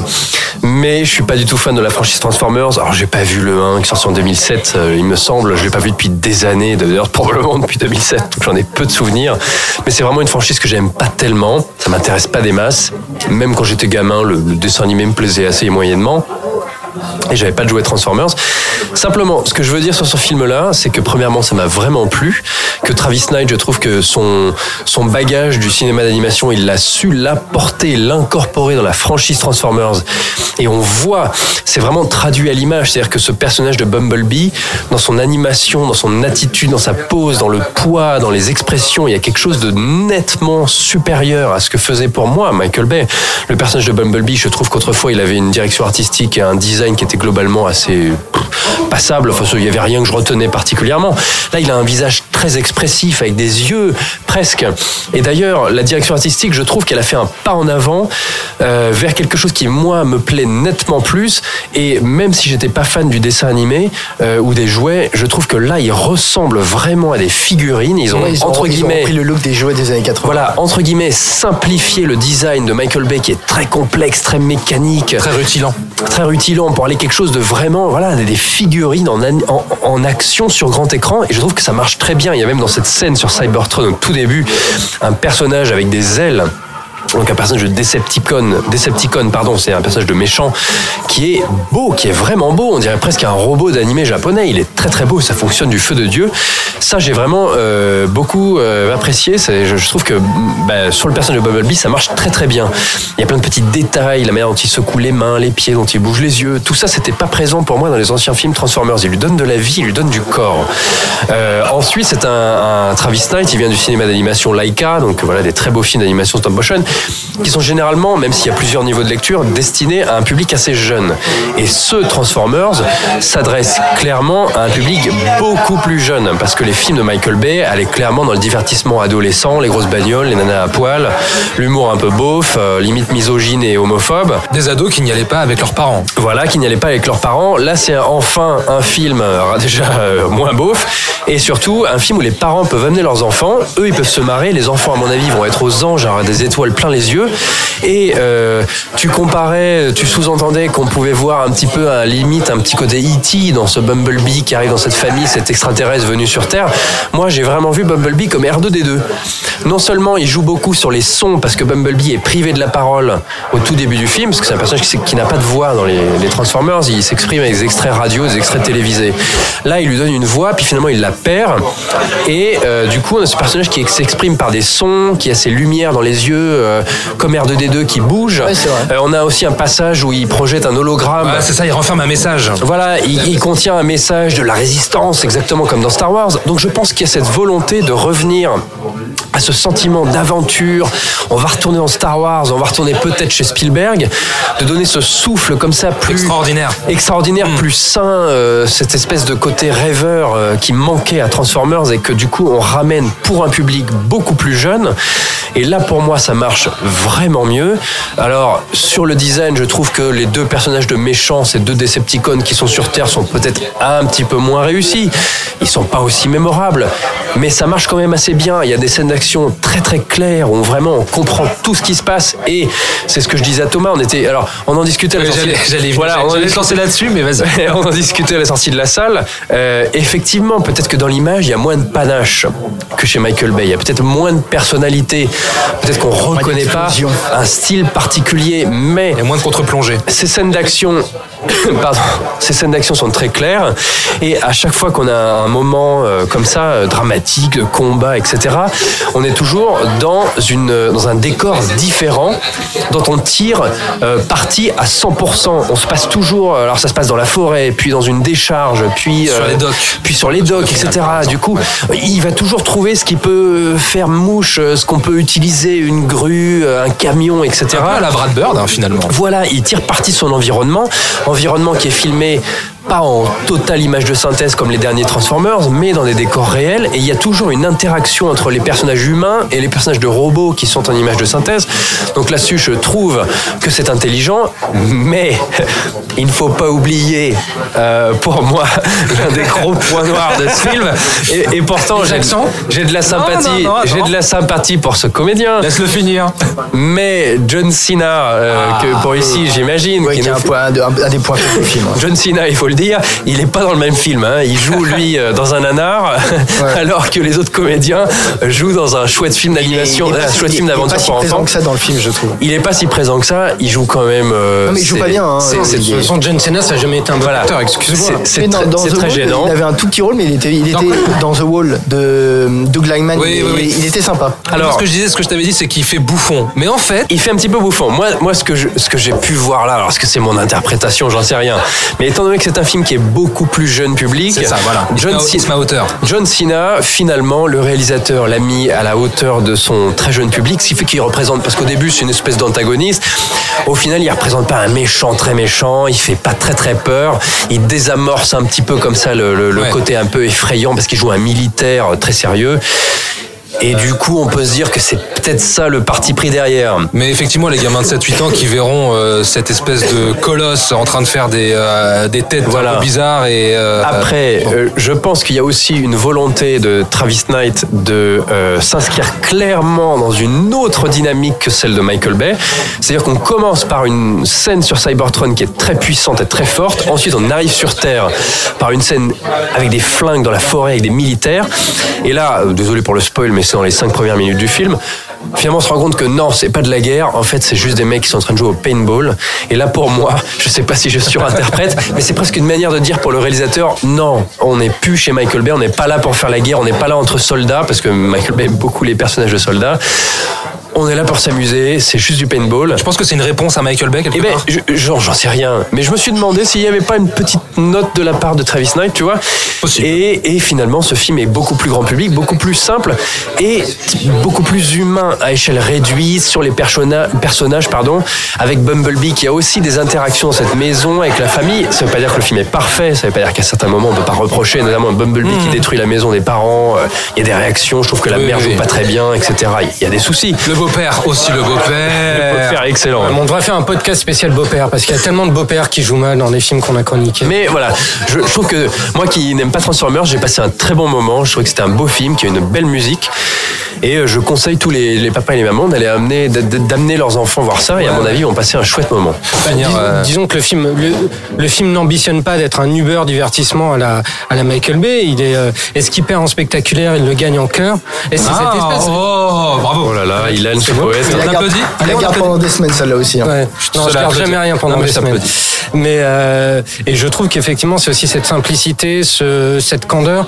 mais je suis pas du tout fan de la franchise Transformers. Alors j'ai pas vu le 1 qui sort en 2007, euh, il me semble. Je l'ai pas vu depuis des années, d'ailleurs probablement depuis 2007. Donc j'en ai peu de souvenirs. Mais c'est vraiment une franchise que j'aime pas tellement. Ça m'intéresse pas des masses. Même quand j'étais gamin, le, le dessin animé me plaisait assez moyennement et j'avais pas de jouet Transformers. Simplement, ce que je veux dire sur ce film-là, c'est que premièrement, ça m'a vraiment plu, que Travis Knight, je trouve que son son bagage du cinéma d'animation, il l'a su l'apporter, l'incorporer dans la franchise Transformers, et on voit, c'est vraiment traduit à l'image, c'est-à-dire que ce personnage de Bumblebee, dans son animation, dans son attitude, dans sa pose, dans le poids, dans les expressions, il y a quelque chose de nettement supérieur à ce que faisait pour moi Michael Bay. Le personnage de Bumblebee, je trouve qu'autrefois, il avait une direction artistique et un design qui était globalement assez passable. Enfin, il y avait rien que je retenais particulièrement. Là, il a un visage très expressif, avec des yeux presque. Et d'ailleurs, la direction artistique, je trouve qu'elle a fait un pas en avant euh, vers quelque chose qui, moi, me plaît nettement plus. Et même si j'étais pas fan du dessin animé euh, ou des jouets, je trouve que là, il ressemble vraiment à des figurines. Ils ont, Ouais, ils ont- entre ils ont guillemets, repris le look des jouets des années 80. voilà, entre guillemets, simplifier le design de Michael Bay qui est très complexe, très mécanique. Très rutilant. Très rutilant pour aller quelque chose de vraiment, voilà, des figurines en, en action sur grand écran. Et je trouve que ça marche très bien. Il y a même dans cette scène sur Cybertron au tout début, un personnage avec des ailes Donc un personnage de Decepticon, Decepticon pardon, c'est un personnage de méchant qui est beau, qui est vraiment beau. On dirait presque un robot d'animé japonais. Il est très très beau, ça fonctionne du feu de dieu. Ça j'ai vraiment euh, beaucoup euh, apprécié. Je trouve que bah, sur le personnage de Bumblebee, ça marche très très bien. Il y a plein de petits détails, la manière dont il secoue les mains, les pieds, dont il bouge les yeux. Tout ça, c'était pas présent pour moi dans les anciens films Transformers. Il lui donne de la vie, il lui donne du corps. Euh, ensuite, c'est un, un Travis Knight. Il vient du cinéma d'animation Laika, donc voilà des très beaux films d'animation stop motion, qui sont généralement, même s'il y a plusieurs niveaux de lecture, destinés à un public assez jeune. Et ce Transformers s'adresse clairement à un public beaucoup plus jeune, parce que les films de Michael Bay allaient clairement dans le divertissement adolescent, les grosses bagnoles, les nanas à poil, l'humour un peu beauf, euh, limite misogyne et homophobe. Des ados qui n'y allaient pas avec leurs parents. Voilà, qui n'y allaient pas avec leurs parents. Là, c'est enfin un film euh, déjà euh, moins beauf et surtout un film où les parents peuvent amener leurs enfants. Eux, ils peuvent se marrer. Les enfants, à mon avis, vont être aux anges, avoir des étoiles plein les yeux. Et euh, tu comparais, tu sous-entendais qu'on pouvait voir un petit peu, à la limite, un petit côté E.T. dans ce Bumblebee qui arrive dans cette famille, cet extraterrestre venu sur Terre. Moi, j'ai vraiment vu Bumblebee comme R2D2. Non seulement il joue beaucoup sur les sons parce que Bumblebee est privé de la parole au tout début du film, parce que c'est un personnage qui, n'a pas de voix dans les, les Transformers, il s'exprime avec des extraits radio, des extraits télévisés. Là, il lui donne une voix, puis finalement il la perd, et euh, du coup on a ce personnage qui s'exprime par des sons, qui a ses lumières dans les yeux, euh, comme R2D2 qui bouge. Euh, on a aussi un passage où il projette un hologramme. Ouais, c'est ça, il renferme un message. Voilà, il, il contient un message de la résistance, exactement comme dans Star Wars. Donc je pense qu'il y a cette volonté de revenir à ce sentiment d'aventure. On va retourner dans Star Wars, on va retourner peut-être chez Spielberg, de donner ce souffle comme ça plus extraordinaire, extraordinaire, plus sain, euh, cette espèce de côté rêveur euh, qui manquait à Transformers et que du coup on ramène pour un public beaucoup plus jeune. Et là pour moi ça marche vraiment mieux. Alors sur le design, je trouve que les deux personnages de méchants, ces deux Decepticons qui sont sur Terre, sont peut-être un petit peu moins réussis. Ils sont pas aussi mémorables, mais ça marche quand même assez bien. Il y a des scènes d'action très très claires où vraiment on comprend tout ce qui se passe. Et c'est ce que je disais à Thomas. On était, alors on en discutait Ouais, j'allais- voilà, on discutait- lancer là-dessus, mais vas-y. on en discutait à la sortie de la salle. Euh, effectivement, peut-être que dans l'image, il y a moins de panache que chez Michael Bay. Il y a peut-être moins de personnalité. Peut-être qu'on reconnaît pas un style particulier, mais il y a moins de contre-plongée. Ces scènes d'action, pardon, ces scènes d'action sont très claires. Et à chaque fois qu'on a un moment euh, comme ça, euh, dramatique, de combat, etc., on est toujours dans une dans un décor différent dont on tire euh, parti à 100%. On se passe toujours. Alors ça se passe dans la forêt, puis dans une décharge, puis Sur euh, les docks. puis sur les docks, etc. Du coup, il va toujours trouver ce qui peut faire mouche, euh, ce qu'on peut utiliser, une grue, euh, un camion, etc. Un peu à la Brad Bird, hein, finalement. Voilà, il tire parti de son environnement, environnement qui est filmé pas en totale image de synthèse comme les derniers Transformers, mais dans des décors réels. Et il y a toujours une interaction entre les personnages humains et les personnages de robots qui sont en image de synthèse. Donc là-dessus, je trouve que c'est intelligent, mais il ne faut pas oublier, euh, pour moi, l'un des gros points noirs de ce film. Et, et pourtant, j'ai j'ai de la sympathie, non, non, j'ai de la sympathie pour ce comédien. Laisse-le finir. Mais John Cena, euh, que pour ici, j'imagine, Ouais, qui est un, point- des points du film. ouais. John Cena, il faut le dire, il est pas dans le même film. hein. Il joue lui euh, dans un nanar, alors que les autres comédiens jouent dans un chouette film d'animation, Il est pas un chouette film il est pas d'aventure si pour présent enfants. que ça dans le film, je trouve. Il est pas si présent que ça. Il joue quand même. euh, Non, mais il joue pas bien, hein. c'est- c'est- Il est- De toute façon, John Cena, ça n'a jamais été un bon Voilà. acteur, excuse-moi. C'est- très, dans c'est The très Wall, gênant. Il avait un tout petit rôle, mais il était, il était dans The Wall de Doug Lineman. Oui, il, oui, oui. il était sympa. Alors, ce que je disais, ce que je t'avais dit, c'est qu'il fait bouffon. Mais en fait, il fait un petit peu bouffon. Moi, moi ce que je- ce que j'ai pu voir là, alors est-ce que c'est mon interprétation, j'en sais rien. Mais étant donné que c'est un film qui est beaucoup plus jeune public, C'est ça, voilà. Met à hauteur. John Cena, finalement, le réalisateur l'a mis à la hauteur de son très jeune public, ce qui fait qu'il représente, parce qu'au début c'est une espèce d'antagoniste, au final il représente pas un méchant très méchant, il fait pas très très peur, il désamorce un petit peu comme ça le, le- le Ouais. côté un peu effrayant parce qu'il joue un militaire très sérieux. Et du coup, on peut se dire que c'est peut-être ça le parti pris derrière. Mais effectivement, les gamins de 7-8 ans qui verront euh, cette espèce de colosse en train de faire des, euh, des têtes un peu bizarres et. euh, Après, je pense qu'il y a aussi une volonté de Travis Knight de s'inscrire clairement dans une autre dynamique que celle de Michael Bay. C'est-à-dire qu'on commence par une scène sur Cybertron qui est très puissante et très forte. Ensuite, on arrive sur Terre par une scène avec des flingues dans la forêt avec des militaires. Et là, désolé pour le spoil, mais c'est dans les cinq premières minutes du film. Finalement, on se rend compte que non, c'est pas de la guerre. En fait, c'est juste des mecs qui sont en train de jouer au paintball. Et là, pour moi, je sais pas si je surinterprète, mais c'est presque une manière de dire pour le réalisateur, non, on n'est plus chez Michael Bay, on n'est pas là pour faire la guerre, on n'est pas là entre soldats, parce que Michael Bay aime beaucoup les personnages de soldats. On est là pour s'amuser, c'est juste du paintball. Je pense que c'est une réponse à Michael Bay quelque Eh ben, part. je- genre, j'en sais rien. Mais je me suis demandé s'il n'y avait pas une petite note de la part de Travis Knight, tu vois. Et, et finalement, ce film est beaucoup plus grand public, beaucoup plus simple et beaucoup plus humain à échelle réduite sur les personnages, pardon, avec Bumblebee qui a aussi des interactions dans cette maison avec la famille. Ça veut pas dire que le film est parfait, ça veut pas dire qu'à certains moments on peut pas reprocher, notamment Bumblebee qui détruit la maison des parents. euh, Il y a des réactions, je trouve que la Oui, mère joue oui. pas très bien, etc. Il y a des soucis. Le beau-père aussi, le beau-père. Le beau-père est excellent. On devrait faire un podcast spécial beau-père parce qu'il y a tellement de beaux-pères qui jouent mal dans les films qu'on a chroniqués. Mais voilà, je, je trouve que moi qui n'aime pas Transformers, j'ai passé un très bon moment. Je trouvais que c'était un beau film, qui a une belle musique. Et euh, je conseille tous les, les papas et les mamans d'aller amener, d'amener leurs enfants voir ça. Et à mon avis, ils vont passer un chouette moment. Dis- Disons que le film, le, le film n'ambitionne pas d'être un Uber divertissement à la, à la Michael Bay. Il est, euh, et ce qu'il perd en spectaculaire, il le gagne en cœur? Et c'est Ah, cette espèce. Oh, bravo. Oh là là, Ilan, ce beau. poète. La pendant des semaines, celle-là aussi. hein. Ouais. Non, je Cela garde jamais rien pendant Non, des semaines. Mais euh, et je trouve qu'effectivement, c'est aussi cette simplicité, ce, cette candeur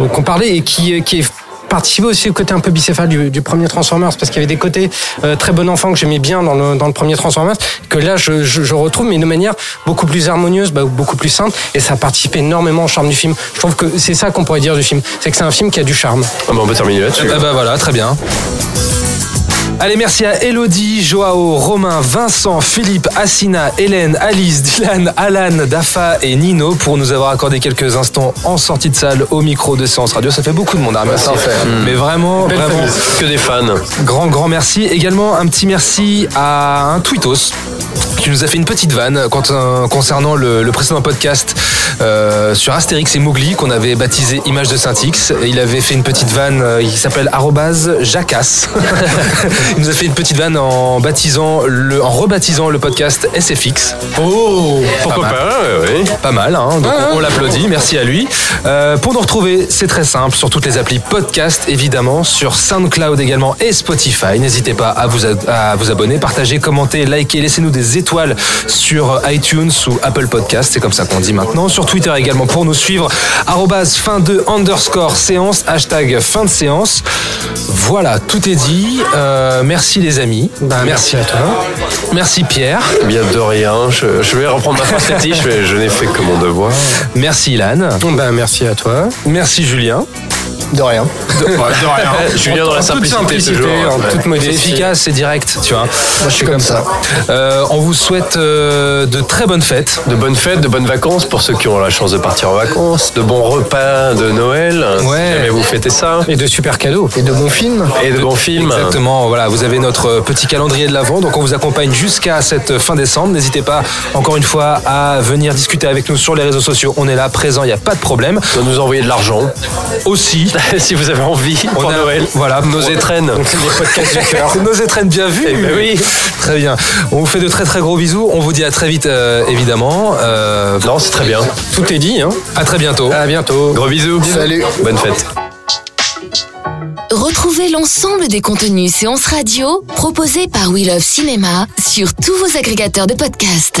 euh, qu'on parlait et qui, qui est participé aussi au côté un peu bicéphale du, du premier Transformers parce qu'il y avait des côtés euh, très bon enfant que j'aimais bien dans le, dans le premier Transformers que là je, je, je retrouve mais de manière beaucoup plus harmonieuse bah, beaucoup plus simple et ça participe énormément au charme du film je trouve que c'est ça qu'on pourrait dire du film c'est que c'est un film qui a du charme Ah bah, on peut terminer là-dessus. Ah bah voilà, très bien. Allez, merci à Elodie, Joao, Romain, Vincent, Philippe, Assina, Hélène, Alice, Dylan, Alan, Dafa et Nino pour nous avoir accordé quelques instants en sortie de salle au micro de Séance Radio. Ça fait beaucoup de monde à remercier. ça en fait. Mais vraiment, Belle vraiment, famille. Que des fans. grand, grand merci. Également, un petit merci à un tweetos qui nous a fait une petite vanne quand- euh, concernant le, le précédent podcast euh, sur Astérix et Mowgli qu'on avait baptisé Image de Saint-X. Il avait fait une petite vanne euh, qui s'appelle arrobase jacasse. Il nous a fait une petite vanne en baptisant le, en rebaptisant le podcast SFX. Oh, Pourquoi pas, ouais, ouais. pas mal, hein, donc on, on l'applaudit, merci à lui. Euh, pour nous retrouver, c'est très simple, sur toutes les applis podcast, évidemment, sur SoundCloud également et Spotify. N'hésitez pas à vous, à vous abonner, partager, commenter, liker, laissez-nous des étoiles sur iTunes ou Apple Podcast, c'est comme ça qu'on dit maintenant. Sur Twitter également pour nous suivre, arrobase fin de underscore séance, hashtag fin de séance. Voilà, tout est dit. Euh, merci les amis. merci à toi. Merci Pierre. Eh Bien de rien. Je, je vais reprendre ma phrase mais je n'ai fait que mon devoir. Merci Ilan. ben, merci à toi Merci Julien. De rien. De, de rien. Julien dans la toute simplicité, toujours. en Ouais. toute modestie. C'est efficace, c'est direct, tu vois. Moi, je suis comme ça. Euh, on vous souhaite euh, de très bonnes fêtes. De bonnes fêtes, de bonnes vacances pour ceux qui ont la chance de partir en vacances, de bons repas de Noël. Ouais. Si jamais vous fêtez ça. et de super cadeaux Et de bons films. Et de bons films. Exactement, voilà, vous avez notre petit calendrier de l'avant, donc on vous accompagne jusqu'à cette fin décembre. N'hésitez pas, encore une fois, à venir discuter avec nous sur les réseaux sociaux. On est là, présent, il n'y a pas de problème. De nous envoyer de l'argent. Aussi, si vous avez envie pour a- Noël. Voilà, Nos étrennes. Nos étrennes bien vues. Eh ben oui. Très bien. On vous fait de très très gros bisous. On vous dit à très vite, euh, évidemment. Euh, Non, c'est très bien. tout est dit hein à très bientôt. à bientôt Gros bisous. Salut. Bonne fête. Retrouvez l'ensemble des contenus séances radio proposés par We Love Cinéma sur tous vos agrégateurs de podcasts.